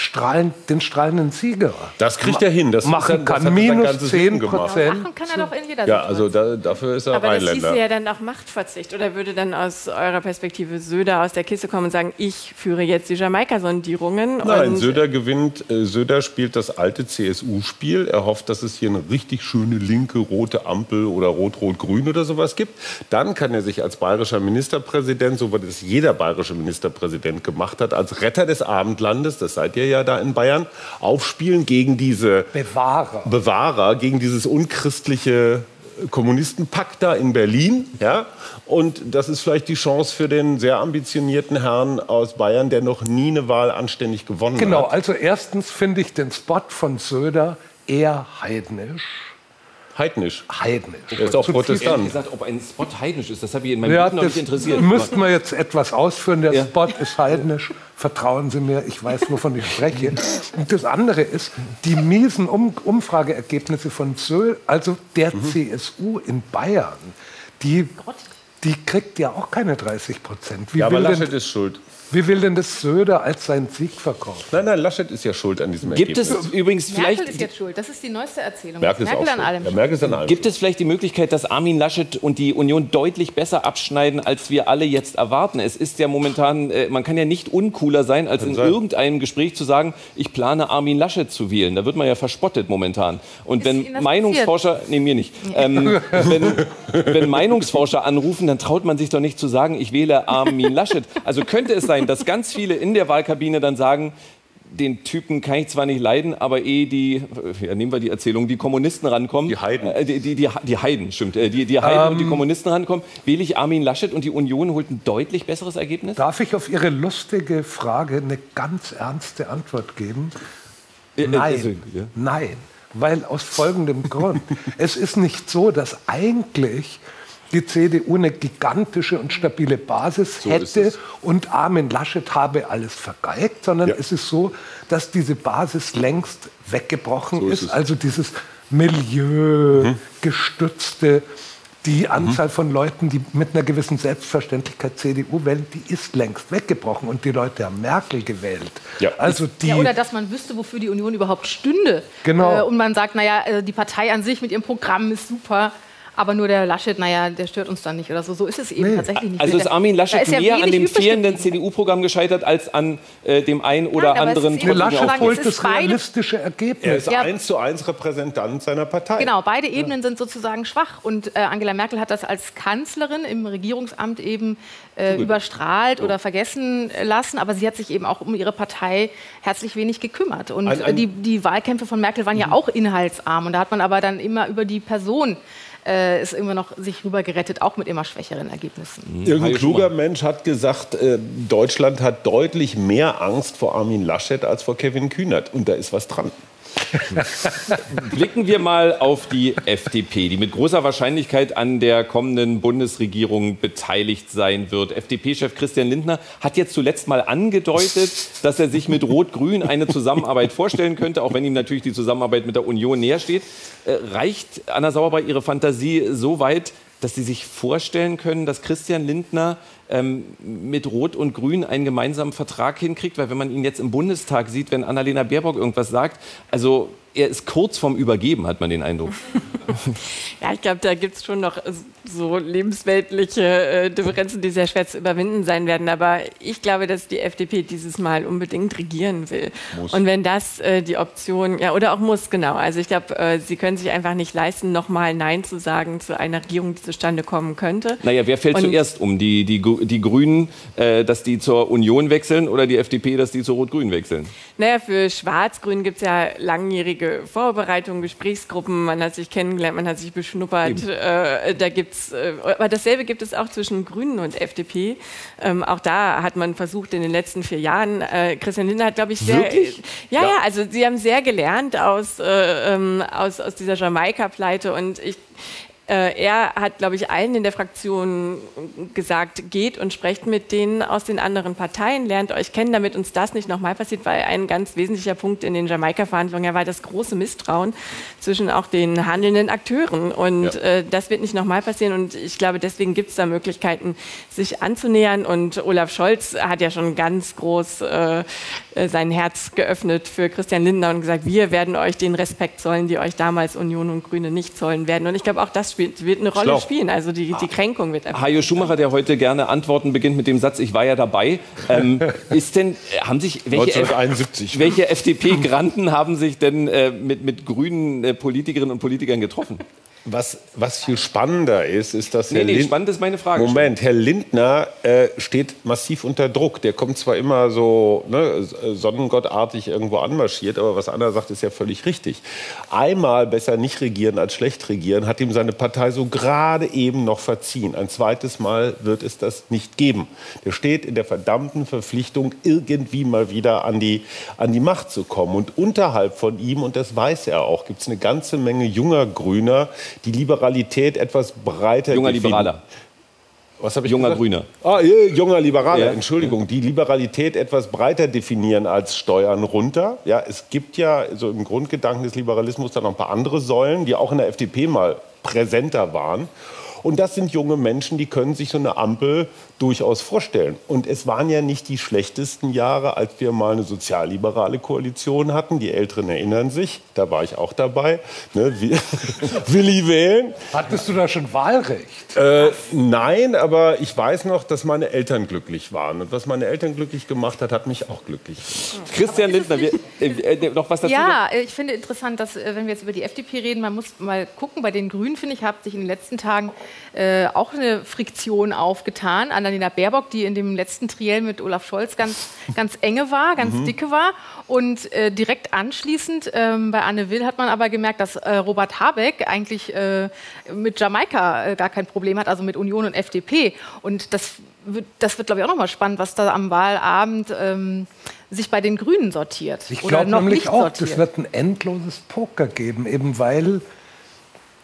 strahlend, den strahlenden Sieger. Das kriegt er hin. Das machen kann das minus 10 Prozent. Machen kann er doch in jeder Ja, also da, dafür ist er Aber Rheinländer. das hieße ja dann auch Machtverzicht. Oder würde dann aus eurer Perspektive Söder aus der Kiste kommen und sagen, ich führe jetzt die Jamaika-Sondierungen? Nein, Söder gewinnt. Äh, Söder spielt das alte CSU-Spiel. Er hofft, dass es hier eine richtig schöne linke rote Ampel oder rot-rot-grün oder sowas gibt. Dann kann er sich als bayerischer Ministerpräsident, so wie es jeder bayerische Ministerpräsident gemacht hat, als Retter des Abendlandes, das seid ihr ja da in Bayern, aufspielen gegen diese Bewahrer, Bewahrer gegen dieses unchristliche Kommunistenpakt da in Berlin. Ja? Und das ist vielleicht die Chance für den sehr ambitionierten Herrn aus Bayern, der noch nie eine Wahl anständig gewonnen genau, hat. Genau, also erstens finde ich den Spot von Söder eher heidnisch. Heidnisch. Heidnisch. Er ist auch Protestant. gesagt, ob ein Spot heidnisch ist, das habe ich in meinem ja, noch nicht interessiert. Müssten wir jetzt etwas ausführen. Der ja. Spot ist heidnisch. Vertrauen Sie mir, ich weiß, wovon ich spreche. Und das andere ist, die miesen um Umfrageergebnisse von Söhl, also der mhm. CSU in Bayern, die, die kriegt ja auch keine 30 Prozent. ja, aber Laschet ist schuld. Wie will denn das Söder als seinen Sieg verkaufen? Nein, nein, Laschet ist ja schuld an diesem Gibt Ergebnis. es übrigens Merkel vielleicht... ist jetzt schuld. Das ist die neueste Erzählung. Merkel, ist Merkel auch an allem. Ja, Merkel ist an allem Gibt es vielleicht die Möglichkeit, dass Armin Laschet und die Union deutlich besser abschneiden, als wir alle jetzt erwarten? Es ist ja momentan, äh, man kann ja nicht uncooler sein, als in sein. irgendeinem Gespräch zu sagen, ich plane Armin Laschet zu wählen. Da wird man ja verspottet momentan. Und Ist wenn Meinungsforscher, nee, mir nicht, ähm, wenn, wenn Meinungsforscher anrufen, dann traut man sich doch nicht zu sagen, ich wähle Armin Laschet. Also könnte es sein, dass ganz viele in der Wahlkabine dann sagen, den Typen kann ich zwar nicht leiden, aber eh die, äh, ja, nehmen wir die Erzählung, die Kommunisten rankommen. Die Heiden. Äh, die, die, die, die Heiden, stimmt. Äh, die, die Heiden und die Ähm. Kommunisten rankommen. Wähle ich Armin Laschet und die Union holt ein deutlich besseres Ergebnis? Darf ich auf Ihre lustige Frage eine ganz ernste Antwort geben? Äh, äh, Nein. also, ja. Nein. Weil aus folgendem Grund. Es ist nicht so, dass eigentlich die CDU eine gigantische und stabile Basis ist hätte und Armin Laschet habe alles vergeigt, sondern Ja. es ist so, dass diese Basis längst weggebrochen So ist ist. Mhm. Also dieses milieugestützte, die Anzahl von Leuten, die mit einer gewissen Selbstverständlichkeit CDU wählen, die ist längst weggebrochen und die Leute haben Merkel gewählt. Ja. Also die Ja, oder dass man wüsste, wofür die Union überhaupt stünde. Genau. Äh, und man sagt, naja, äh, die Partei an sich mit ihrem Programm ist super. Aber nur der Laschet, naja, der stört uns dann nicht oder so. So ist es eben tatsächlich nicht. Also ist Armin Laschet ist ja mehr an dem fehlenden. CDU-Programm gescheitert als an äh, dem einen oder Nein, anderen ist Laschet holt ist das realistische Er Ergebnis. ist Ja. eins zu eins Repräsentant seiner Partei. Genau, beide Ebenen sind sozusagen schwach. Und äh, Angela Merkel hat das als Kanzlerin im Regierungsamt eben äh, überstrahlt oder vergessen lassen. Aber sie hat sich eben auch um ihre Partei herzlich wenig gekümmert. Und Ein- ein- die, die Wahlkämpfe von Merkel waren ja auch inhaltsarm. Und da hat man aber dann immer über die Person äh, ist immer noch sich rüber gerettet, auch mit immer schwächeren Ergebnissen. Irgendein Hajo kluger Mensch hat gesagt, äh, Deutschland hat deutlich mehr Angst vor Armin Laschet als vor Kevin Kühnert. Und da ist was dran. Blicken wir mal auf die FDP, die mit großer Wahrscheinlichkeit an der kommenden Bundesregierung beteiligt sein wird. FDP-Chef Christian Lindner hat jetzt zuletzt mal angedeutet, dass er sich mit Rot-Grün eine Zusammenarbeit vorstellen könnte, auch wenn ihm natürlich die Zusammenarbeit mit der Union näher steht. Äh, reicht Anna Sauerbrei Ihre Fantasie so weit, dass Sie sich vorstellen können, dass Christian Lindner ähm, mit Rot und Grün einen gemeinsamen Vertrag hinkriegt? Weil wenn man ihn jetzt im Bundestag sieht, wenn Annalena Baerbock irgendwas sagt, also er ist kurz vorm Übergeben, hat man den Eindruck. Ja, ich glaube, da gibt es schon noch äh, so lebensweltliche äh, Differenzen, die sehr schwer zu überwinden sein werden. Aber ich glaube, dass die FDP dieses Mal unbedingt regieren will. Und wenn das äh, die Option, ja, oder auch muss, genau. Also ich glaube, äh, sie können sich einfach nicht leisten, nochmal Nein zu sagen zu einer Regierung, die zustande kommen könnte. Naja, wer fällt Und- zuerst um? Die, die, die Grünen, äh, dass die zur Union wechseln oder die FDP, dass die zu Rot-Grün wechseln? Naja, für Schwarz-Grün gibt es ja langjährige Vorbereitungen, Gesprächsgruppen, man hat sich kennengelernt, man hat sich beschnuppert. Äh, da gibt's, äh, aber dasselbe gibt es auch zwischen Grünen und FDP. Ähm, auch da hat man versucht in den letzten vier Jahren, äh, Christian Lindner hat, glaube ich, sehr. Wirklich? Ja, ja, also sie haben sehr gelernt aus, äh, ähm, aus, aus dieser Jamaika-Pleite und ich. Äh, er hat, glaube ich, allen in der Fraktion gesagt, geht und sprecht mit denen aus den anderen Parteien, lernt euch kennen, damit uns das nicht nochmal passiert, weil ein ganz wesentlicher Punkt in den Jamaika-Verhandlungen ja war das große Misstrauen zwischen auch den handelnden Akteuren. Und Ja. äh, das wird nicht nochmal passieren. Und ich glaube, deswegen gibt es da Möglichkeiten, sich anzunähern. Und Olaf Scholz hat ja schon ganz groß äh, äh, sein Herz geöffnet für Christian Lindner und gesagt, wir werden euch den Respekt zollen, die euch damals Union und Grüne nicht zollen werden. Und ich glaube, auch das spielt, wird eine Rolle Schlau. spielen. Also die, die Kränkung wird einfach. Hajo Schumacher, der heute gerne Antworten beginnt mit dem Satz, ich war ja dabei. Ähm, ist denn, äh, haben sich, welche, 1971. welche FDP-Granten haben sich denn äh, mit, mit grünen äh, Politikerinnen und Politikern getroffen? Was, was viel spannender ist, ist, dass Nee, Herr nee, Lind- spannend ist meine Frage. Moment, Herr Lindner äh, steht massiv unter Druck. Der kommt zwar immer so ne, sonnengottartig irgendwo anmarschiert, aber was Anna sagt, ist ja völlig richtig. Einmal besser nicht regieren als schlecht regieren, hat ihm seine Partei so gerade eben noch verziehen. Ein zweites Mal wird es das nicht geben. Der steht in der verdammten Verpflichtung, irgendwie mal wieder an die, an die Macht zu kommen. Und unterhalb von ihm, und das weiß er auch, gibt es eine ganze Menge junger Grüner, die Liberalität etwas breiter Junger definieren. Liberaler. Was habe ich Junger gesagt? Grüner. Ah, junger Liberaler, Ja. Entschuldigung. Die Liberalität etwas breiter definieren als Steuern runter. Ja, es gibt ja so im Grundgedanken des Liberalismus dann noch ein paar andere Säulen, die auch in der FDP mal präsenter waren. Und das sind junge Menschen, die können sich so eine Ampel durchaus vorstellen. Und es waren ja nicht die schlechtesten Jahre, als wir mal eine sozialliberale Koalition hatten. Die Älteren erinnern sich, da war ich auch dabei. Ne, Willi wählen. Hattest du da schon Wahlrecht? Äh, nein, aber ich weiß noch, dass meine Eltern glücklich waren. Und was meine Eltern glücklich gemacht hat, hat mich auch glücklich gemacht. Christian Lindner, wir, äh, äh, noch was dazu? Ja, ich finde interessant, dass, äh, wenn wir jetzt über die FDP reden, man muss mal gucken, bei den Grünen, finde ich, hat sich in den letzten Tagen äh, auch eine Friktion aufgetan. Annalena Baerbock, die in dem letzten Triell mit Olaf Scholz ganz, ganz enge war, ganz mhm. dicke war. Und äh, direkt anschließend ähm, bei Anne Will hat man aber gemerkt, dass äh, Robert Habeck eigentlich äh, mit Jamaika äh, gar kein Problem hat, also mit Union und FDP. Und das wird, das wird glaube ich, auch nochmal spannend, was da am Wahlabend ähm, sich bei den Grünen sortiert. Ich glaube nämlich auch, es wird ein endloses Poker geben, eben weil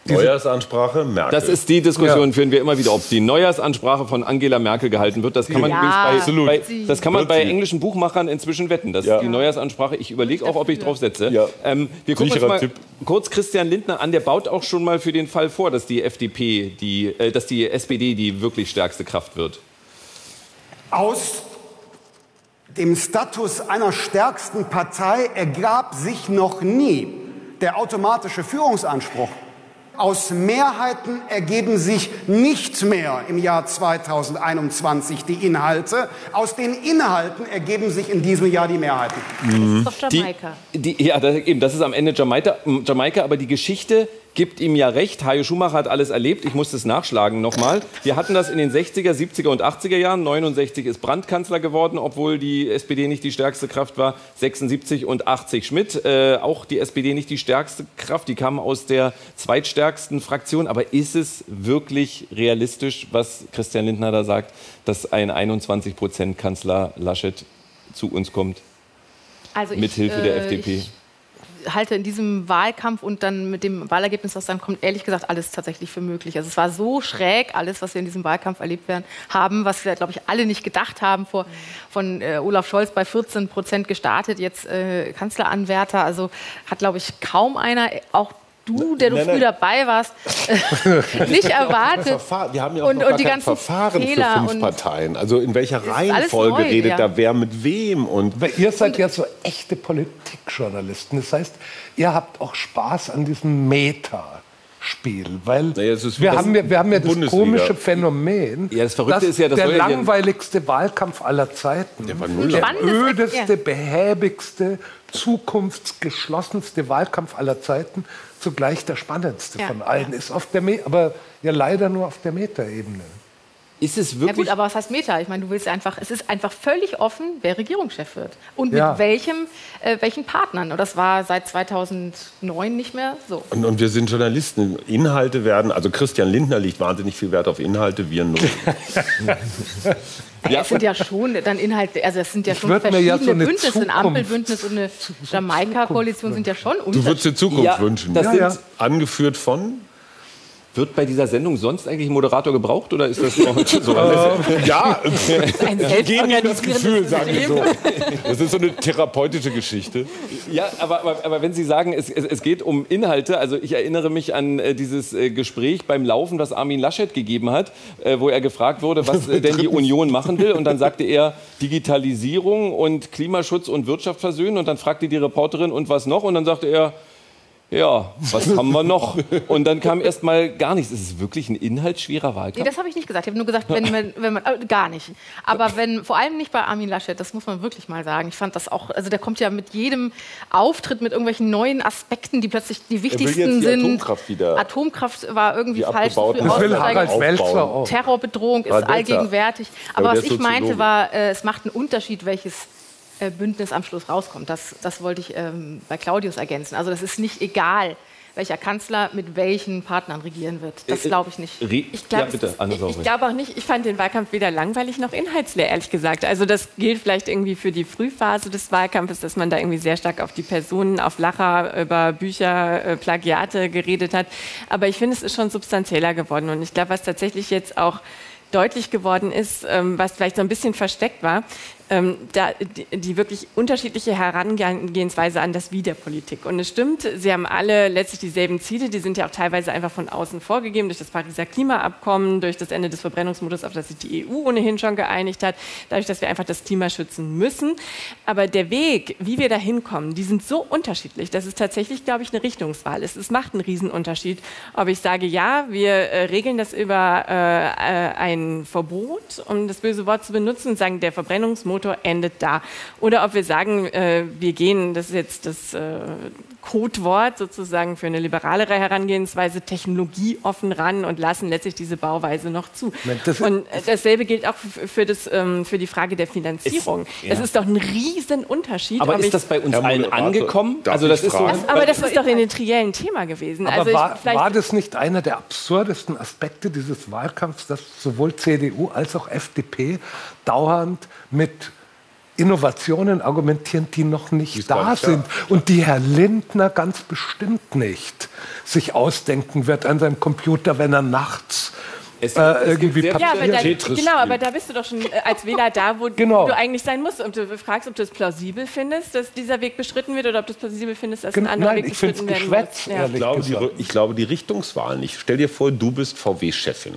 Neujahrsansprache Merkel. Das ist die Diskussion, ja. führen wir immer wieder, ob die Neujahrsansprache von Angela Merkel gehalten wird. Das kann man, ja, bei, bei, das kann man bei englischen Buchmachern inzwischen wetten. Das ja. ist die Neujahrsansprache. Ich überlege auch, ob ich drauf setze. Ja. Ähm, wir gucken uns mal Tipp. kurz Christian Lindner an. Der baut auch schon mal für den Fall vor, dass die FDP, die, äh, dass die SPD die wirklich stärkste Kraft wird. Aus dem Status einer stärksten Partei ergab sich noch nie der automatische Führungsanspruch aus Mehrheiten ergeben sich nicht mehr im Jahr 2021 die Inhalte. Aus den Inhalten ergeben sich in diesem Jahr die Mehrheiten. Mhm. Das ist doch Jamaika. Die, die, ja, das, eben, das ist am Ende Jamaika, Jamaika, aber die Geschichte gibt ihm ja recht. Hajo Schumacher hat alles erlebt. Ich muss das nachschlagen nochmal. Wir hatten das in den 60er, 70er und 80er Jahren. 69 ist Brandt Kanzler geworden, obwohl die SPD nicht die stärkste Kraft war. 76 und 80 Schmidt. Äh, auch die SPD nicht die stärkste Kraft. Die kam aus der zweitstärksten Fraktion. Aber ist es wirklich realistisch, was Christian Lindner da sagt, dass ein 21 Prozent Kanzler Laschet zu uns kommt? Also ich, Mithilfe der äh, FDP. Ich halte in diesem Wahlkampf und dann mit dem Wahlergebnis, was dann kommt, ehrlich gesagt alles tatsächlich für möglich. Also es war so schräg, alles, was wir in diesem Wahlkampf erlebt werden, haben, was wir, glaube ich, alle nicht gedacht haben, vor, von äh, Olaf Scholz bei 14 Prozent gestartet, jetzt äh, Kanzleranwärter. Also hat, glaube ich, kaum einer, auch du, der du nein, früh dabei warst, nicht erwartet. Wir haben ja auch und, noch und die ganzen Verfahren Fehler für fünf Parteien. Also in welcher Reihenfolge neu, redet ja. da wer mit wem? Und ihr seid ja so echte Politikjournalisten. Das heißt, ihr habt auch Spaß an diesem Meta. Spiel, weil naja, wir, haben ja, wir haben ja das Bundesliga. komische Phänomen, ja, das Verrückte ist ja, das der langweiligste Wahlkampf aller Zeiten, der, der ödeste, behäbigste, zukunftsgeschlossenste Wahlkampf aller Zeiten zugleich der spannendste ja. von allen ist auf der Me aber ja leider nur auf der Metaebene. Ist es wirklich? Ja gut, aber was heißt Meta? Ich meine, du willst einfach, es ist einfach völlig offen, wer Regierungschef wird und ja. mit welchem, äh, welchen Partnern. Und das war seit 2009 nicht mehr so. Und, und, wir sind Journalisten. Inhalte werden, also Christian Lindner legt wahnsinnig viel Wert auf Inhalte, wir nur. Ja, es sind ja schon dann Inhalte, also es sind ja schon verschiedene ja so Bündnisse, Zukunft, ein Ampelbündnis und eine Jamaika-Koalition sind ja schon unterschiedlich. Du würdest dir Zukunft ja, wünschen. Das ja, sind angeführt von wird bei dieser Sendung sonst eigentlich ein Moderator gebraucht oder ist das heute so? ja, ein geben mir das Gefühl, sagen wir so. Das ist so eine therapeutische Geschichte. Ja, aber, aber, aber wenn Sie sagen, es, es, es, geht um Inhalte, also ich erinnere mich an äh, dieses äh, Gespräch beim Laufen, das Armin Laschet gegeben hat, äh, wo er gefragt wurde, was äh, denn die Union machen will. Und dann sagte er Digitalisierung und Klimaschutz und Wirtschaft versöhnen. Und dann fragte die Reporterin, und was noch? Und dann sagte er, ja, was haben wir noch? Und dann kam erst mal gar nichts. Ist es wirklich ein inhaltsschwerer Wahlkampf? Nee, das habe ich nicht gesagt. Ich habe nur gesagt, wenn man, wenn man äh, gar nicht. Aber wenn, vor allem nicht bei Armin Laschet, das muss man wirklich mal sagen. Ich fand das auch, also der kommt ja mit jedem Auftritt mit irgendwelchen neuen Aspekten, die plötzlich die wichtigsten die sind. Atomkraft wieder. Atomkraft war irgendwie falsch. Das will Harald Welzer auch. Terrorbedrohung ist allgegenwärtig. Aber was ich meinte war, äh, es macht einen Unterschied, welches Bündnis am Schluss rauskommt. Das, das wollte ich ähm, bei Claudius ergänzen. Also das ist nicht egal, welcher Kanzler mit welchen Partnern regieren wird. Das äh, äh, glaube ich nicht. Ich glaube ja, glaub auch nicht, ich fand den Wahlkampf weder langweilig noch inhaltsleer, ehrlich gesagt. Also das gilt vielleicht irgendwie für die Frühphase des Wahlkampfes, dass man da irgendwie sehr stark auf die Personen, auf Lacher, über Bücher, äh, Plagiate geredet hat. Aber ich finde, es ist schon substanzieller geworden. Und ich glaube, was tatsächlich jetzt auch deutlich geworden ist, ähm, was vielleicht so ein bisschen versteckt war. Ähm, da, die, die, wirklich unterschiedliche Herangehensweise an das Wie der Politik. Und es stimmt, sie haben alle letztlich dieselben Ziele, die sind ja auch teilweise einfach von außen vorgegeben, durch das Pariser Klimaabkommen, durch das Ende des Verbrennungsmodus, auf das sich die EU ohnehin schon geeinigt hat, dadurch, dass wir einfach das Klima schützen müssen. Aber der Weg, wie wir da hinkommen, die sind so unterschiedlich, dass es tatsächlich, glaube ich, eine Richtungswahl ist. Es macht einen Riesenunterschied, ob ich sage, ja, wir äh, regeln das über äh, äh ein Verbot, um das böse Wort zu benutzen, und sagen, der Verbrennungsmodus Motor endet da. Oder ob wir sagen, äh, wir gehen, das ist jetzt das äh, Codewort sozusagen für eine liberalere Herangehensweise, technologieoffen ran und lassen letztlich diese Bauweise noch zu. Das und äh, dasselbe gilt auch für, das, ähm, für die Frage der Finanzierung. Ist, ja. Das ist doch ein Riesenunterschied. Aber ist das bei uns allen angekommen? Also das ist so, das, aber das ist doch ein triellen Thema gewesen. Aber also war, war das nicht einer der absurdesten Aspekte dieses Wahlkampfs, dass sowohl CDU als auch FDP dauernd mit Innovationen argumentieren, die noch nicht da sind und die Herr Lindner ganz bestimmt nicht sich ausdenken wird an seinem Computer, wenn er nachts es, äh, irgendwie ja, aber da, Genau, aber da bist du doch schon äh, als Wähler da, wo, genau. du eigentlich sein musst. Und du fragst, ob du es plausibel findest, dass dieser Weg beschritten wird oder ob du es plausibel findest, dass ein anderer Nein, Weg beschritten werden muss. Ja. Ich, glaube, die, ich glaube die Richtungswahl nicht. Stell dir vor, du bist VW-Chefin.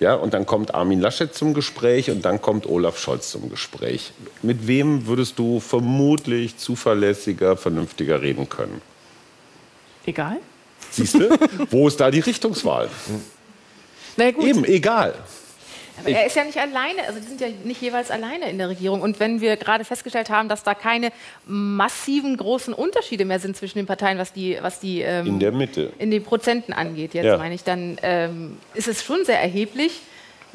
Ja, und dann kommt Armin Laschet zum Gespräch und dann kommt Olaf Scholz zum Gespräch. Mit wem würdest du vermutlich zuverlässiger, vernünftiger reden können? Egal. Siehst du? Wo ist da die Richtungswahl? Na gut. Eben, egal. Aber er ist ja nicht alleine, also die sind ja nicht jeweils alleine in der Regierung. Und wenn wir gerade festgestellt haben, dass da keine massiven großen Unterschiede mehr sind zwischen den Parteien, was die, was die ähm, in der Mitte in den Prozenten angeht, jetzt ja. meine ich, dann ähm, ist es schon sehr erheblich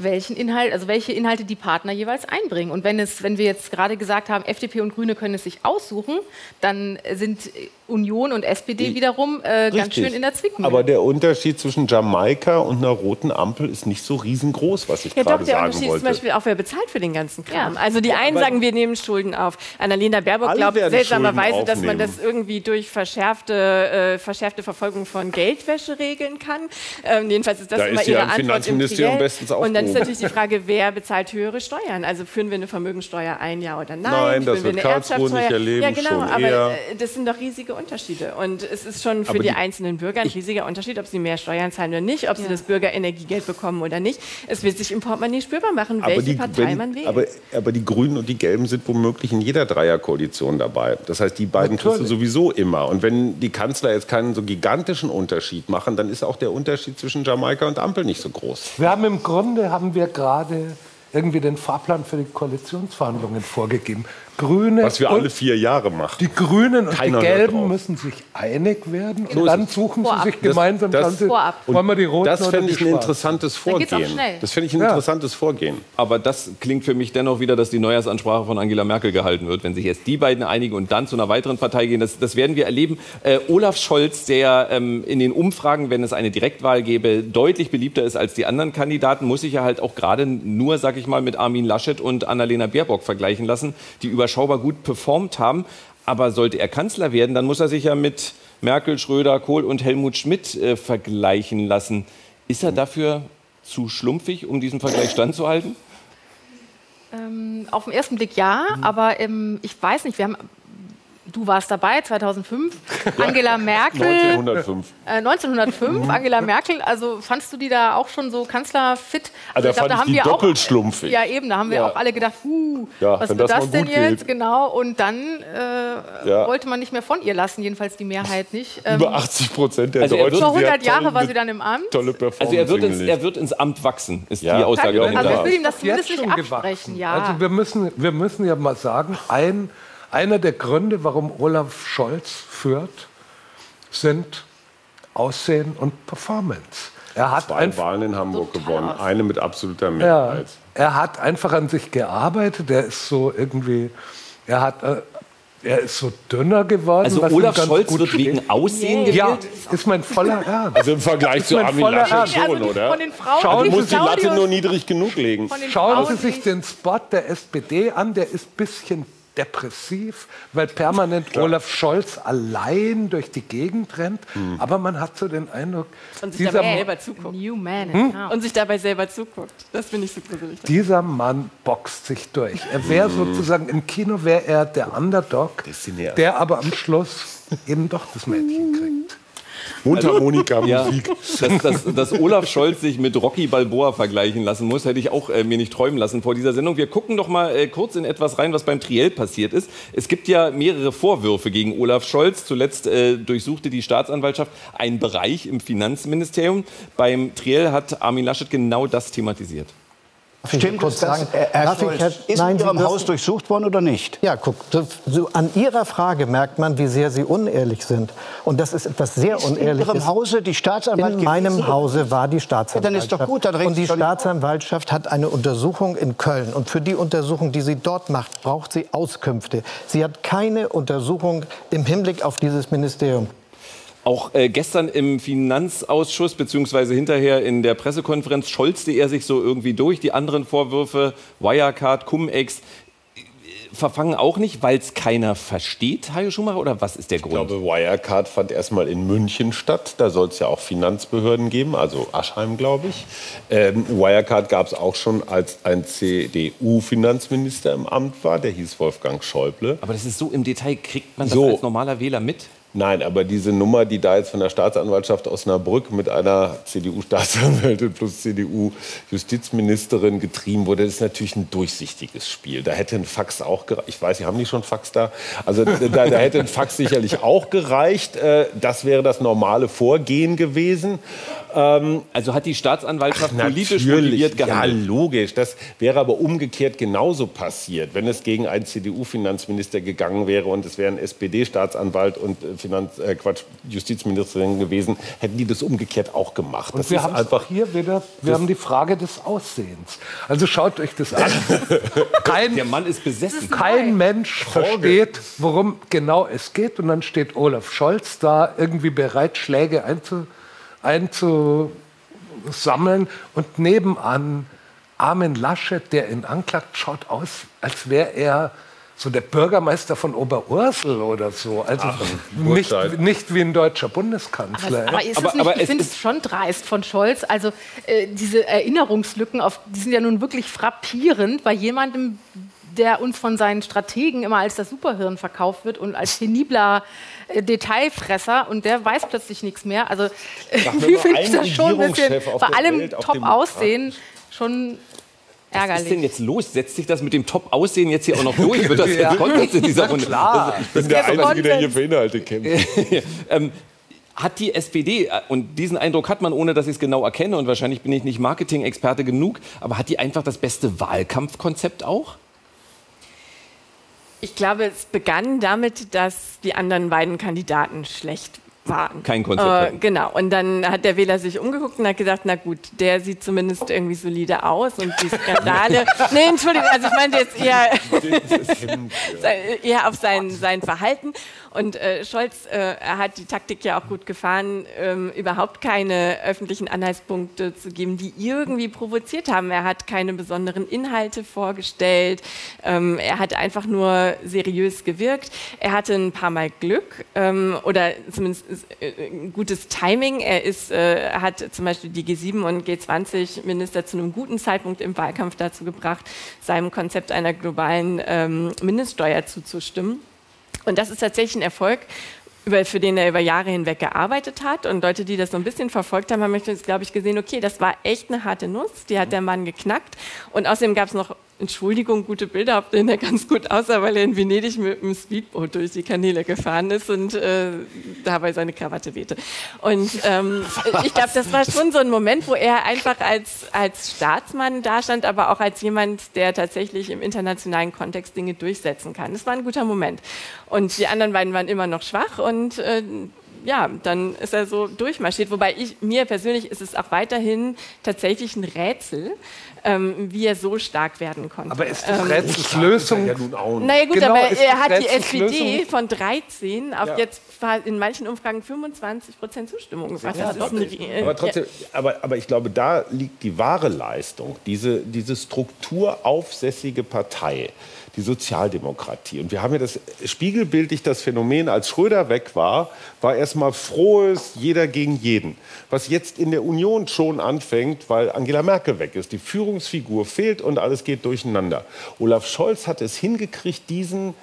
welchen Inhalt, also welche Inhalte die Partner jeweils einbringen. Und wenn es, wenn wir jetzt gerade gesagt haben, FDP und Grüne können es sich aussuchen, dann sind Union und SPD wiederum äh, ganz schön in der Zwickmühle. Aber der Unterschied zwischen Jamaika und einer roten Ampel ist nicht so riesengroß, was ich ja, gerade sagen wollte. Ja, doch, der Unterschied ist zum Beispiel auch, wer bezahlt für den ganzen Kram. Ja. Also die einen ja, sagen, wir nehmen Schulden auf. Annalena Baerbock glaubt seltsamerweise, dass man das irgendwie durch verschärfte, äh, verschärfte Verfolgung von Geldwäsche regeln kann. Ähm, jedenfalls ist das da immer ist ihre Antwort Finanzministerium im bestens Und dann ist natürlich die Frage, wer bezahlt höhere Steuern? Also führen wir eine Vermögensteuer ein, ja oder nein? Nein, das wird Karlsruhe nicht erleben, Ja, genau, aber eher. Äh, das sind doch riesige Unterschiede. Und es ist schon für die, die, einzelnen Bürger ein riesiger Unterschied, ob sie mehr Steuern zahlen oder nicht, ob ja. sie das Bürgerenergiegeld bekommen oder nicht. Es wird sich im Portemonnaie spürbar machen, welche die, Partei wenn, man wählt. Aber, aber, die Grünen und die Gelben sind womöglich in jeder Dreierkoalition dabei. Das heißt, die beiden kriegst du sowieso immer. Und wenn die Kanzler jetzt keinen so gigantischen Unterschied machen, dann ist auch der Unterschied zwischen Jamaika und Ampel nicht so groß. Wir haben im Grunde haben wir gerade irgendwie den Fahrplan für die Koalitionsverhandlungen vorgegeben. Grüne Was wir alle vier Jahre machen. Die Grünen und Keiner die Gelben müssen sich einig werden und dann suchen sie sich gemeinsam das, das, Vorab. Wollen wir die Roten Das fände ich ein interessantes Vorgehen. Das finde ich ein ja. interessantes Vorgehen. Aber das klingt für mich dennoch wieder, dass die Neujahrsansprache von Angela Merkel gehalten wird. Wenn sich jetzt die beiden einigen und dann zu einer weiteren Partei gehen, das, das werden wir erleben. Äh, Olaf Scholz, der ähm, in den Umfragen, wenn es eine Direktwahl gäbe, deutlich beliebter ist als die anderen Kandidaten, muss sich ja halt auch gerade nur, sag ich mal, mit Armin Laschet und Annalena Baerbock vergleichen lassen, die über überschaubar gut performt haben. Aber sollte er Kanzler werden, dann muss er sich ja mit Merkel, Schröder, Kohl und Helmut Schmidt äh, vergleichen lassen. Ist er dafür zu schlumpfig, um diesen Vergleich standzuhalten? Ähm, auf den ersten Blick ja, mhm. aber ähm, ich weiß nicht, wir haben du warst dabei, 2005. Angela Merkel. 1905. Äh, 1905, mhm. Angela Merkel. Also fandst du die da auch schon so kanzlerfit? Also, also ich glaub, da haben wir doppelt auch. Ja, eben, da haben wir ja. auch alle gedacht, huh, ja, was wird das, das denn jetzt? Geht. Genau. Und dann äh, ja. wollte man nicht mehr von ihr lassen, jedenfalls die Mehrheit nicht. Ähm, Über 80 Prozent der also Deutschen. Über 100 Jahre war sie dann im Amt. Tolle Performance. Also er wird, ins, er wird ins Amt wachsen, ist die Aussage. Also ich will ihm das zumindest nicht absprechen. Ja. Also wir müssen, wir müssen ja mal sagen, ein einer der Gründe, warum Olaf Scholz führt, sind Aussehen und Performance. Er hat zwei Wahlen in Hamburg gewonnen, eine mit absoluter Mehrheit. Ja, er hat einfach an sich gearbeitet. Er ist so irgendwie, er hat äh, er ist so dünner geworden. Also Olaf Scholz wird steht. wegen Aussehen yeah. gewählt? Ja, ist mein voller Ernst. Also im Vergleich zu Armin Laschet schon, also oder? Von den Frauen, Schauen du musst die Latte nur niedrig genug legen. Schauen Sie sich den Spot der SPD an, der ist ein bisschen depressiv, weil permanent Klar. Olaf Scholz allein durch die Gegend rennt. Mhm. Aber man hat so den Eindruck, und sich dabei selber zuguckt. New man hm? Und sich dabei selber zuguckt. Das finde ich so gruselig. Dieser Mann boxt sich durch. Er wäre mhm. sozusagen im Kino wäre er der Underdog, der aber am Schluss eben doch das Mädchen kriegt. Mundharmonika-Musik. Ja, dass, dass, dass, Olaf Scholz sich mit Rocky Balboa vergleichen lassen muss, hätte ich auch äh, mir nicht träumen lassen vor dieser Sendung. Wir gucken doch mal äh, kurz in etwas rein, was beim Triell passiert ist. Es gibt ja mehrere Vorwürfe gegen Olaf Scholz. Zuletzt äh, durchsuchte die Staatsanwaltschaft einen Bereich im Finanzministerium. Beim Triell hat Armin Laschet genau das thematisiert. Stimmt es, dass Herr Scholz, ist Nein, in Ihrem Haus durchsucht worden oder nicht? Ja, guck, so an Ihrer Frage merkt man, wie sehr Sie unehrlich sind. Und das ist etwas sehr ist Unehrliches. In Ihrem Hause die Staatsanwaltschaft? In meinem Hause war die Staatsanwaltschaft. Ja, dann ist doch gut. Dann und die Staatsanwaltschaft hat eine Untersuchung in Köln. Und für die Untersuchung, die sie dort macht, braucht sie Auskünfte. Sie hat keine Untersuchung im Hinblick auf dieses Ministerium. Auch äh, gestern im Finanzausschuss beziehungsweise hinterher in der Pressekonferenz scholzte er sich so irgendwie durch. Die anderen Vorwürfe, Wirecard, Cum-Ex, verfangen auch nicht, weil es keiner versteht, Hajo Schumacher, oder was ist der Grund? Ich glaube, Wirecard fand erstmal in München statt. Da soll es ja auch Finanzbehörden geben, also Aschheim, glaube ich. Ähm, Wirecard gab es auch schon, als ein CDU-Finanzminister im Amt war. Der hieß Wolfgang Schäuble. Aber das ist so im Detail, kriegt man das so. als normaler Wähler mit? Nein, aber diese Nummer, die da jetzt von der Staatsanwaltschaft Osnabrück mit einer CDU-Staatsanwältin plus CDU-Justizministerin getrieben wurde, ist natürlich ein durchsichtiges Spiel. Da hätte ein Fax auch gereicht. Ich weiß, Sie haben nicht schon Fax da. Also da, da hätte ein Fax sicherlich auch gereicht. Äh, das wäre das normale Vorgehen gewesen. Ähm, also hat die Staatsanwaltschaft Ach, politisch motiviert gehandelt? Ja, logisch. Das wäre aber umgekehrt genauso passiert, wenn es gegen einen CDU-Finanzminister gegangen wäre und es wäre ein SPD-Staatsanwalt und äh, Finanz, äh, Quatsch, Justizministerin gewesen, hätten die das umgekehrt auch gemacht. Und das wir haben einfach hier wieder, wir haben die Frage des Aussehens. Also schaut euch das an. Kein, Der Mann ist besessen. Kein Mensch versteht, worum genau es geht. Und dann steht Olaf Scholz da irgendwie bereit, Schläge einzu, einzusammeln. Und nebenan Armin Laschet, der ihn anklagt, schaut aus, als wäre er so der Bürgermeister von Oberursel oder so. Also Ach, nicht, nicht, wie ein deutscher Bundeskanzler. Aber, aber, aber, aber ich finde es schon dreist von Scholz. Also äh, diese Erinnerungslücken, auf, die sind ja nun wirklich frappierend bei jemandem, der uns von seinen Strategen immer als das Superhirn verkauft wird und als penibler äh, Detailfresser und der weiß plötzlich nichts mehr. Also wie finde ich das schon ein bisschen bei allem Top-Aussehen schon Ärgerlich. Was ist denn jetzt los? Setzt sich das mit dem Top-Aussehen jetzt hier auch noch durch? Wird das ja. Content in dieser Runde? Klar. Das, das ich bin der Einzige, der hier für Inhalte kämpft. ähm, hat die SPD, äh, und diesen Eindruck hat man, ohne dass ich es genau erkenne, und wahrscheinlich bin ich nicht Marketing-Experte genug, aber hat die einfach das beste Wahlkampfkonzept auch? Ich glaube, es begann damit, dass die anderen beiden Kandidaten schlecht waren. Kein Konzept. Äh, genau. Und dann hat der Wähler sich umgeguckt und hat gesagt, na gut, der sieht zumindest irgendwie solide aus und die Skandale. nee, Entschuldigung, also ich meinte jetzt eher, eher auf sein, sein Verhalten. Und äh, Scholz äh, hat die Taktik ja auch gut gefahren, ähm, überhaupt keine öffentlichen Anhaltspunkte zu geben, die irgendwie provoziert haben. Er hat keine besonderen Inhalte vorgestellt. Ähm, er hat einfach nur seriös gewirkt. Er hatte ein paar Mal Glück ähm, oder zumindest äh, gutes Timing. Er ist, äh, hat zum Beispiel die G7 und G20-Minister zu einem guten Zeitpunkt im Wahlkampf dazu gebracht, seinem Konzept einer globalen ähm, Mindeststeuer zuzustimmen. Und das ist tatsächlich ein Erfolg, über, für den er über Jahre hinweg gearbeitet hat. Und Leute, die das so ein bisschen verfolgt haben, haben jetzt, glaube ich, gesehen, okay, das war echt eine harte Nuss, die hat der Mann geknackt. Und außerdem gab es noch Entschuldigung, gute Bilder, auf denen er ganz gut aussah, weil er in Venedig mit einem Speedboot durch die Kanäle gefahren ist und äh, dabei seine Krawatte wehte. Und ähm, ich glaube, das war schon so ein Moment, wo er einfach als, als Staatsmann dastand, aber auch als jemand, der tatsächlich im internationalen Kontext Dinge durchsetzen kann. Das war ein guter Moment. Und die anderen beiden waren immer noch schwach und äh, ja, dann ist er so durchmarschiert. Wobei ich, mir persönlich ist es auch weiterhin tatsächlich ein Rätsel, ähm, wie er so stark werden konnte. Aber ist das ähm, Rätselslösung? Ja naja gut, genau, aber er hat die SPD von 13 auf ja. jetzt in manchen Umfragen 25 Prozent Zustimmung gebracht. Ja, aber, trotzdem, aber, aber ich glaube, da liegt die wahre Leistung, diese, diese strukturaufsässige Partei die Sozialdemokratie. Und wir haben ja das spiegelbildlich das Phänomen, als Schröder weg war, war erstmal frohes jeder gegen jeden. Was jetzt in der Union schon anfängt, weil Angela Merkel weg ist. Die Führungsfigur fehlt und alles geht durcheinander. Olaf Scholz hat es hingekriegt, diesen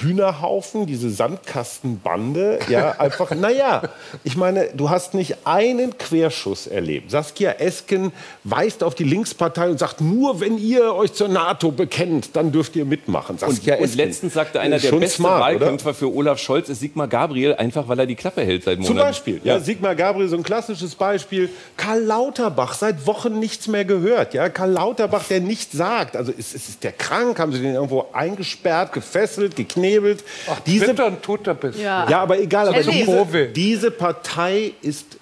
Hühnerhaufen, diese Sandkastenbande, ja, einfach, naja, ich meine, du hast nicht einen Querschuss erlebt. Saskia Esken weist auf die Linkspartei und sagt, nur wenn ihr euch zur NATO bekennt, dann dürft ihr mitmachen. Saskia und, und letztens sagte einer, der beste smart, Wahlkämpfer oder? für Olaf Scholz ist Sigmar Gabriel, einfach weil er die Klappe hält seit Monaten. Zum Beispiel, ja, ja Sigmar Gabriel, so ein klassisches Beispiel. Karl Lauterbach, seit Wochen nichts mehr gehört, ja, Karl Lauterbach, der nichts sagt. Also ist, ist der krank? Haben sie den irgendwo eingesperrt, gefesselt, geknallt? Geknebelt. Ach, diese, tut er bisschen. Ja. ja, aber egal. Aber diese, diese Partei ist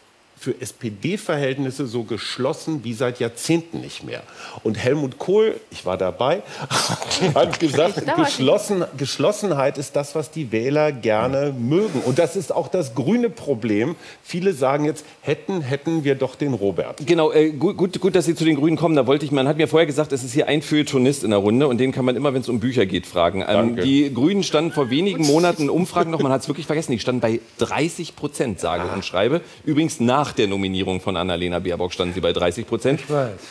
für SPD-Verhältnisse so geschlossen wie seit Jahrzehnten nicht mehr. Und Helmut Kohl, ich war dabei, hat gesagt, Geschlossen, Geschlossenheit ist das, was die Wähler gerne mögen. Und das ist auch das grüne Problem. Viele sagen jetzt, hätten, hätten wir doch den Robert. Genau, äh, gut, gut, gut, dass Sie zu den Grünen kommen. Da wollte ich, man hat mir vorher gesagt, es ist hier ein Feuilletonist in der Runde und den kann man immer, wenn es um Bücher geht, fragen. Ähm, die Grünen standen vor wenigen Monaten in Umfragen noch, man hat es wirklich vergessen, die standen bei 30 Prozent, sage und schreibe. Übrigens nach der Nominierung von Annalena Baerbock standen sie bei 30 Prozent.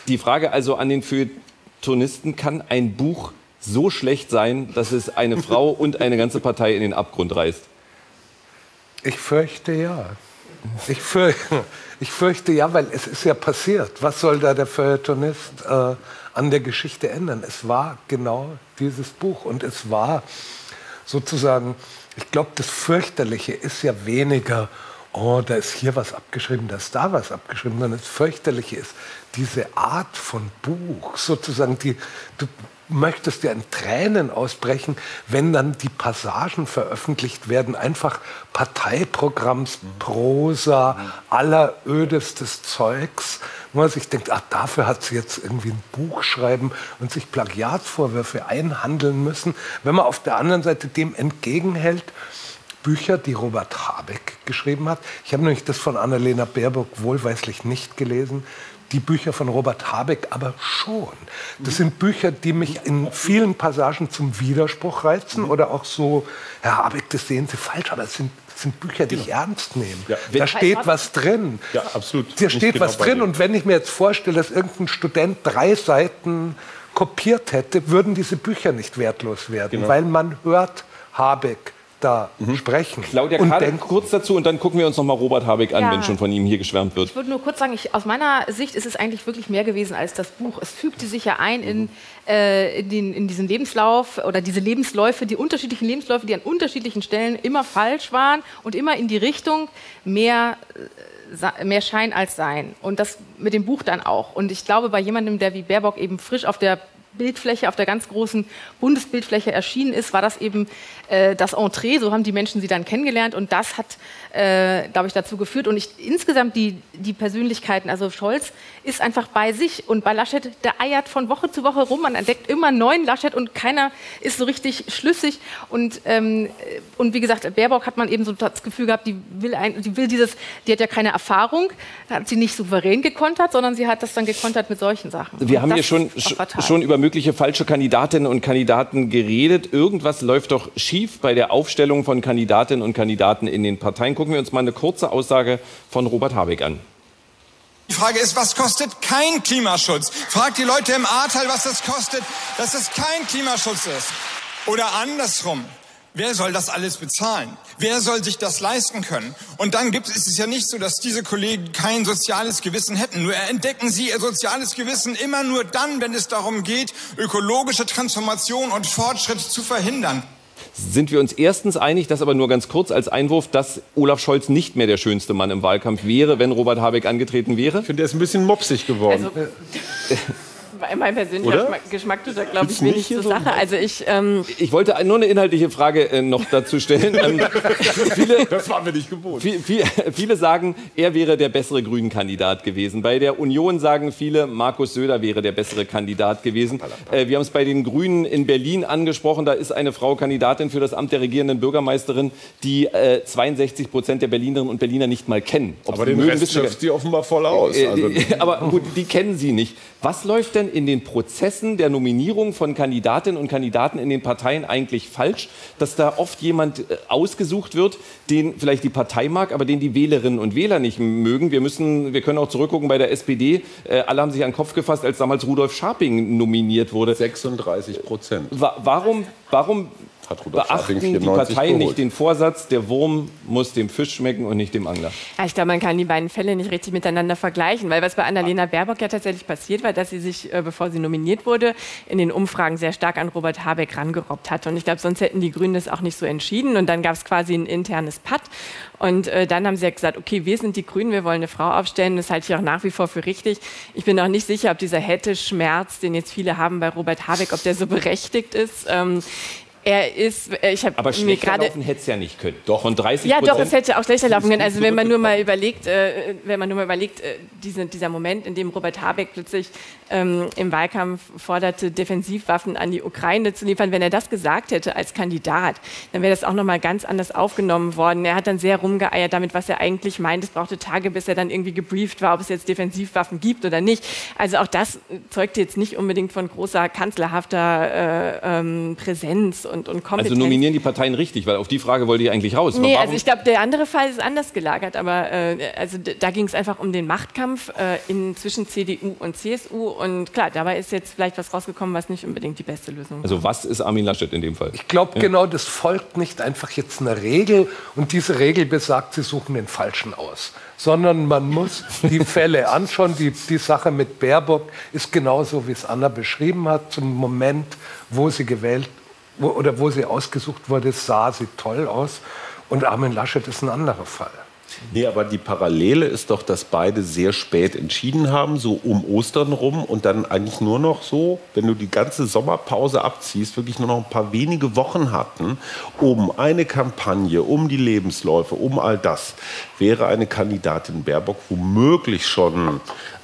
Die Frage also an den Feuilletonisten, kann ein Buch so schlecht sein, dass es eine Frau und eine ganze Partei in den Abgrund reißt? Ich fürchte ja. Ich fürchte, ich fürchte ja, weil es ist ja passiert. Was soll da der Feuilletonist äh, an der Geschichte ändern? Es war genau dieses Buch und es war sozusagen, ich glaube, das Fürchterliche ist ja weniger, oh, da ist hier was abgeschrieben, da ist da was abgeschrieben, sondern das Fürchterliche ist diese Art von Buch, sozusagen, die, du möchtest ja in Tränen ausbrechen, wenn dann die Passagen veröffentlicht werden, einfach Parteiprogramms, Prosa, allerödestes Zeugs, wo man sich denkt, ach, dafür hat sie jetzt irgendwie ein Buch schreiben und sich Plagiatsvorwürfe einhandeln müssen. Wenn man auf der anderen Seite dem entgegenhält, Bücher, die Robert Habeck geschrieben hat. Ich habe nämlich das von Annalena Baerbock wohlweislich nicht gelesen. Die Bücher von Robert Habeck aber schon. Das sind Bücher, die mich in vielen Passagen zum Widerspruch reizen oder auch so, Herr Habeck, das sehen Sie falsch, aber es sind, das sind Bücher, die ich genau. ernst nehme. Ja. Da steht was drin. Ja, absolut. Da steht genau was drin. Und wenn ich mir jetzt vorstelle, dass irgendein Student drei Seiten kopiert hätte, würden diese Bücher nicht wertlos werden, genau. weil man hört Habeck, da mhm. sprechen. Claudia und Kahn, kurz dazu und dann gucken wir uns noch mal Robert Habeck an, ja. wenn schon von ihm hier geschwärmt wird. Ich würde nur kurz sagen, ich, aus meiner Sicht ist es eigentlich wirklich mehr gewesen als das Buch. Es fügte sich ja ein in, äh, in, den, in diesen Lebenslauf oder diese Lebensläufe, die unterschiedlichen Lebensläufe, die an unterschiedlichen Stellen immer falsch waren und immer in die Richtung mehr äh, mehr Schein als Sein. Und das mit dem Buch dann auch. Und ich glaube, bei jemandem, der wie Baerbock eben frisch auf der Bildfläche, auf der ganz großen Bundesbildfläche erschienen ist, war das eben äh, das Entree. So haben die Menschen sie dann kennengelernt und das hat, äh, glaube ich, dazu geführt. Und ich, insgesamt die, die Persönlichkeiten, also Scholz ist einfach bei sich und bei Laschet, der eiert von Woche zu Woche rum. Man entdeckt immer neuen Laschet und keiner ist so richtig schlüssig. Und, ähm, und wie gesagt, Baerbock hat man eben so das Gefühl gehabt, die will, ein, die will dieses, die hat ja keine Erfahrung, hat sie nicht souverän gekontert, sondern sie hat das dann gekontert mit solchen Sachen. Wir und haben hier schon, schon über mögliche falsche Kandidatinnen und Kandidaten geredet. Irgendwas läuft doch schief bei der Aufstellung von Kandidatinnen und Kandidaten in den Parteien. Gucken wir uns mal eine kurze Aussage von Robert Habeck an. Die Frage ist, was kostet kein Klimaschutz? Fragt die Leute im Ahrtal, was das kostet, dass es kein Klimaschutz ist. Oder andersrum. Wer soll das alles bezahlen? Wer soll sich das leisten können? Und dann gibt ist es ja nicht so, dass diese Kollegen kein soziales Gewissen hätten. Nur entdecken sie ihr soziales Gewissen immer nur dann, wenn es darum geht, ökologische Transformation und Fortschritt zu verhindern. Sind wir uns erstens einig, das aber nur ganz kurz als Einwurf, dass Olaf Scholz nicht mehr der schönste Mann im Wahlkampf wäre, wenn Robert Habeck angetreten wäre? Ich finde, er ist ein bisschen mopsig geworden. Also, mein persönlicher Oder? Geschmack tut da, glaube ich, wenig zur Sache. Also ich, ähm ich wollte nur eine inhaltliche Frage äh, noch dazu stellen. ähm, viele, das waren wir nicht gewohnt. Viel, viel, viele sagen, er wäre der bessere Grünen-Kandidat gewesen. Bei der Union sagen viele, Markus Söder wäre der bessere Kandidat gewesen. Äh, wir haben es bei den Grünen in Berlin angesprochen. Da ist eine Frau Kandidatin für das Amt der regierenden Bürgermeisterin, die äh, 62 Prozent der Berlinerinnen und Berliner nicht mal kennen. Ob aber den mögen, Rest schöpft sie offenbar voll aus. Äh, also. aber gut, die kennen sie nicht. Was läuft denn in den Prozessen der Nominierung von Kandidatinnen und Kandidaten in den Parteien eigentlich falsch, dass da oft jemand äh, ausgesucht wird, den vielleicht die Partei mag, aber den die Wählerinnen und Wähler nicht mögen. Wir müssen, wir können auch zurückgucken bei der SPD. Äh, alle haben sich an den Kopf gefasst, als damals Rudolf Scharping nominiert wurde. 36 Prozent. Warum, warum beachten die Parteien geholt. nicht den Vorsatz, der Wurm muss dem Fisch schmecken und nicht dem Angler? Ja, ich glaube, man kann die beiden Fälle nicht richtig miteinander vergleichen, weil was bei Annalena Baerbock ja tatsächlich passiert war, dass sie sich, äh, bevor sie nominiert wurde, in den Umfragen sehr stark an Robert Habeck rangerobbt hat. Und ich glaube, sonst hätten die Grünen das auch nicht so entschieden. Und dann gab es quasi ein internes Patt. Und äh, dann haben sie ja gesagt, okay, wir sind die Grünen, wir wollen eine Frau aufstellen. Das halte ich auch nach wie vor für richtig. Ich bin auch nicht sicher, ob dieser Hätte-Schmerz, den jetzt viele haben bei Robert Habeck, ob der so berechtigt ist. Ähm, er ist, äh, ich habe Aber mir gerade laufen hätte es ja nicht können. Doch von 30 Ja, doch, es hätte auch schlechter laufen können. Also wenn man nur mal überlegt, äh, wenn man nur mal überlegt, äh, diese, dieser Moment, in dem Robert Habeck plötzlich ähm, im Wahlkampf forderte, Defensivwaffen an die Ukraine zu liefern, wenn er das gesagt hätte als Kandidat, dann wäre das auch noch mal ganz anders aufgenommen worden. Er hat dann sehr rumgeeiert damit, was er eigentlich meint. Es brauchte Tage, bis er dann irgendwie gebrieft war, ob es jetzt Defensivwaffen gibt oder nicht. Also auch das zeugte jetzt nicht unbedingt von großer kanzlerhafter äh, ähm, Präsenz und, und Kompetenz. Also nominieren die Parteien richtig, weil auf die Frage wollte ich eigentlich raus. Nee, also ich glaube, der andere Fall ist anders gelagert, aber äh, also da ging es einfach um den Machtkampf äh, in, zwischen CDU und CSU und klar, dabei ist jetzt vielleicht was rausgekommen, was nicht unbedingt die beste Lösung ist. Also was ist Armin Laschet in dem Fall? Ich glaube ja. genau, das folgt nicht einfach jetzt einer Regel und diese Regel besagt, sie suchen den Falschen aus sondern man muss die Fälle anschauen. Die, die Sache mit Baerbock ist genauso, wie es Anna beschrieben hat. Zum Moment, wo sie gewählt wo, oder wo sie ausgesucht wurde, sah sie toll aus. Und Armin Laschet ist ein anderer Fall. Nee, aber die Parallele ist doch, dass beide sehr spät entschieden haben, so um Ostern rum und dann eigentlich nur noch so, wenn du die ganze Sommerpause abziehst, wirklich nur noch ein paar wenige Wochen hatten, um eine Kampagne, um die Lebensläufe, um all das, wäre eine Kandidatin Baerbock womöglich schon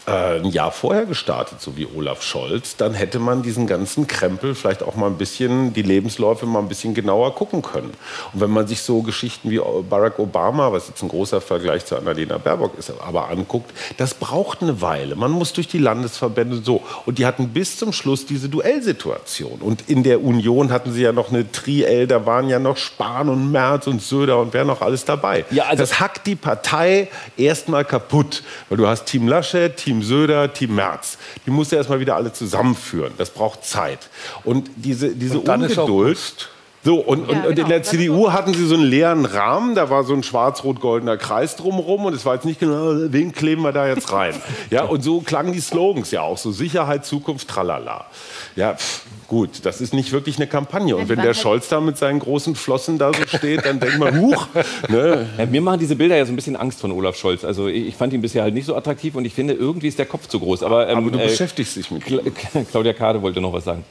äh, ein Jahr vorher gestartet, so wie Olaf Scholz, dann hätte man diesen ganzen Krempel vielleicht auch mal ein bisschen, die Lebensläufe mal ein bisschen genauer gucken können. Und wenn man sich so Geschichten wie Barack Obama, was jetzt ein großer Vergleich zu Annalena Baerbock ist, aber anguckt, das braucht eine Weile. Man muss durch die Landesverbände so. Und die hatten bis zum Schluss diese Duellsituation. Und in der Union hatten sie ja noch eine Triel, da waren ja noch Spahn und Merz und Söder und wer noch alles dabei. Ja, also das hackt die Partei erstmal kaputt. Weil du hast Team Laschet, Team Söder, Team Merz. Die musst du erstmal wieder alle zusammenführen. Das braucht Zeit. Und diese, diese und Ungeduld. So, und, ja, und, genau. in der CDU hatten sie so einen leeren Rahmen, da war so ein schwarz-rot-goldener Kreis drumherum und es war jetzt nicht genau, wen kleben wir da jetzt rein? ja, und so klangen die Slogans ja auch, so Sicherheit, Zukunft, tralala. Ja, pff, gut, das ist nicht wirklich eine Kampagne. Und wenn der Scholz da mit seinen großen Flossen da so steht, dann denkt man, huch. Ne? Ja, mir machen diese Bilder ja so ein bisschen Angst von Olaf Scholz. Also ich fand ihn bisher halt nicht so attraktiv und ich finde, irgendwie ist der Kopf zu groß. Aber, ähm, Aber du äh, beschäftigst dich mit ihm. Claudia Kade wollte noch was sagen.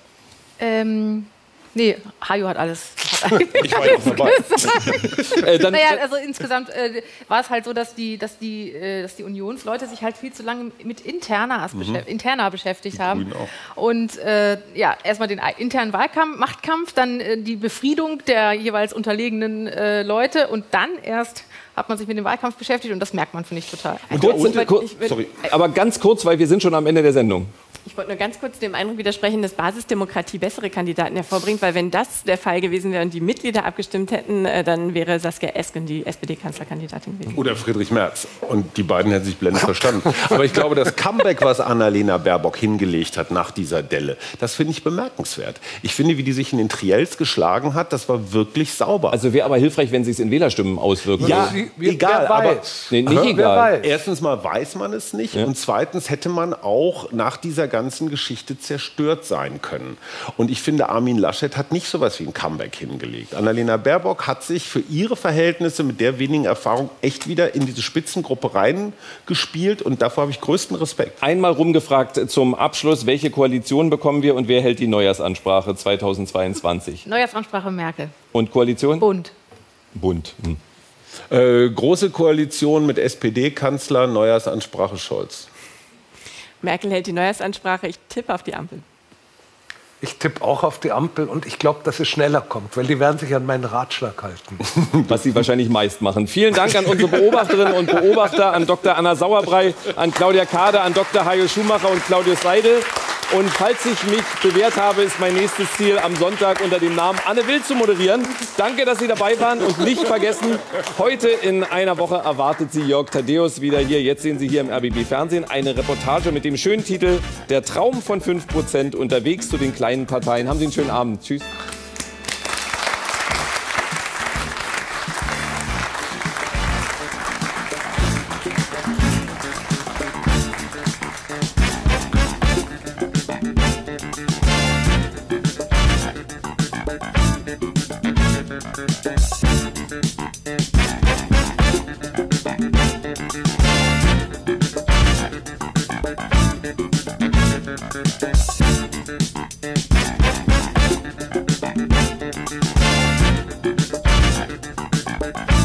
Ähm, Nee, Hajo hat alles. Hat ich war alles dabei. äh, naja, also insgesamt äh, war es halt so, dass die, dass, die, äh, dass die Unionsleute sich halt viel zu lange mit interner, mhm. beschäftigt, interner beschäftigt haben. Und äh, ja, erstmal den internen Wahlkampf, Machtkampf, dann äh, die Befriedung der jeweils unterlegenen äh, Leute und dann erst hat man sich mit dem Wahlkampf beschäftigt und das merkt man, finde ich, total. Kurz, ich, ich, ich, sorry, aber ganz kurz, weil wir sind schon am Ende der Sendung. Ich wollte nur ganz kurz dem Eindruck widersprechen, dass Basisdemokratie bessere Kandidaten hervorbringt, weil wenn das der Fall gewesen wäre und die Mitglieder abgestimmt hätten, äh, dann wäre Saskia Esken die SPD-Kanzlerkandidatin gewesen. Oder Friedrich Merz. Und die beiden hätten sich blendend verstanden. Aber ich glaube, das Comeback, was Annalena Baerbock hingelegt hat nach dieser Delle, das finde ich bemerkenswert. Ich finde, wie die sich in den Triels geschlagen hat, das war wirklich sauber. Also wäre aber hilfreich, wenn sie es in Wählerstimmen auswirken. Ja, Sie, egal. Aber nee, nicht egal. Erstens mal weiß man es nicht ja. und zweitens hätte man auch nach dieser ganzen Geschichte zerstört sein können. Und ich finde, Armin Laschet hat nicht so etwas wie ein Comeback hingelegt. Annalena Baerbock hat sich für ihre Verhältnisse mit der wenigen Erfahrung echt wieder in diese Spitzengruppe reingespielt und davor habe ich größten Respekt. Einmal rumgefragt zum Abschluss, welche Koalition bekommen wir und wer hält die Neujahrsansprache 2022? Neujahrsansprache Merkel. Und Koalition? Bund. Bund. Hm. Äh, große Koalition mit SPD-Kanzler, Neujahrsansprache Scholz. Merkel hält die Neujahrsansprache. Ich tippe auf die Ampel. Ich tippe auch auf die Ampel und ich glaube, dass es schneller kommt, weil die werden sich an meinen Ratschlag halten. Was sie wahrscheinlich meist machen. Vielen Dank an unsere Beobachterinnen und Beobachter, an Dr. Anna Sauerbrei, an Claudia Kade, an Dr. Hajo Schumacher und Claudius Seidel. Und falls ich mich bewährt habe, ist mein nächstes Ziel, am Sonntag unter dem Namen Anne Will zu moderieren. Danke, dass Sie dabei waren und nicht vergessen, heute in einer Woche erwartet Sie Jörg Thaddeus wieder hier. Jetzt sehen Sie hier im RBB Fernsehen eine Reportage mit dem schönen Titel Der Traum von 5% unterwegs zu den kleinen Parteien. Haben Sie einen schönen Abend. Tschüss.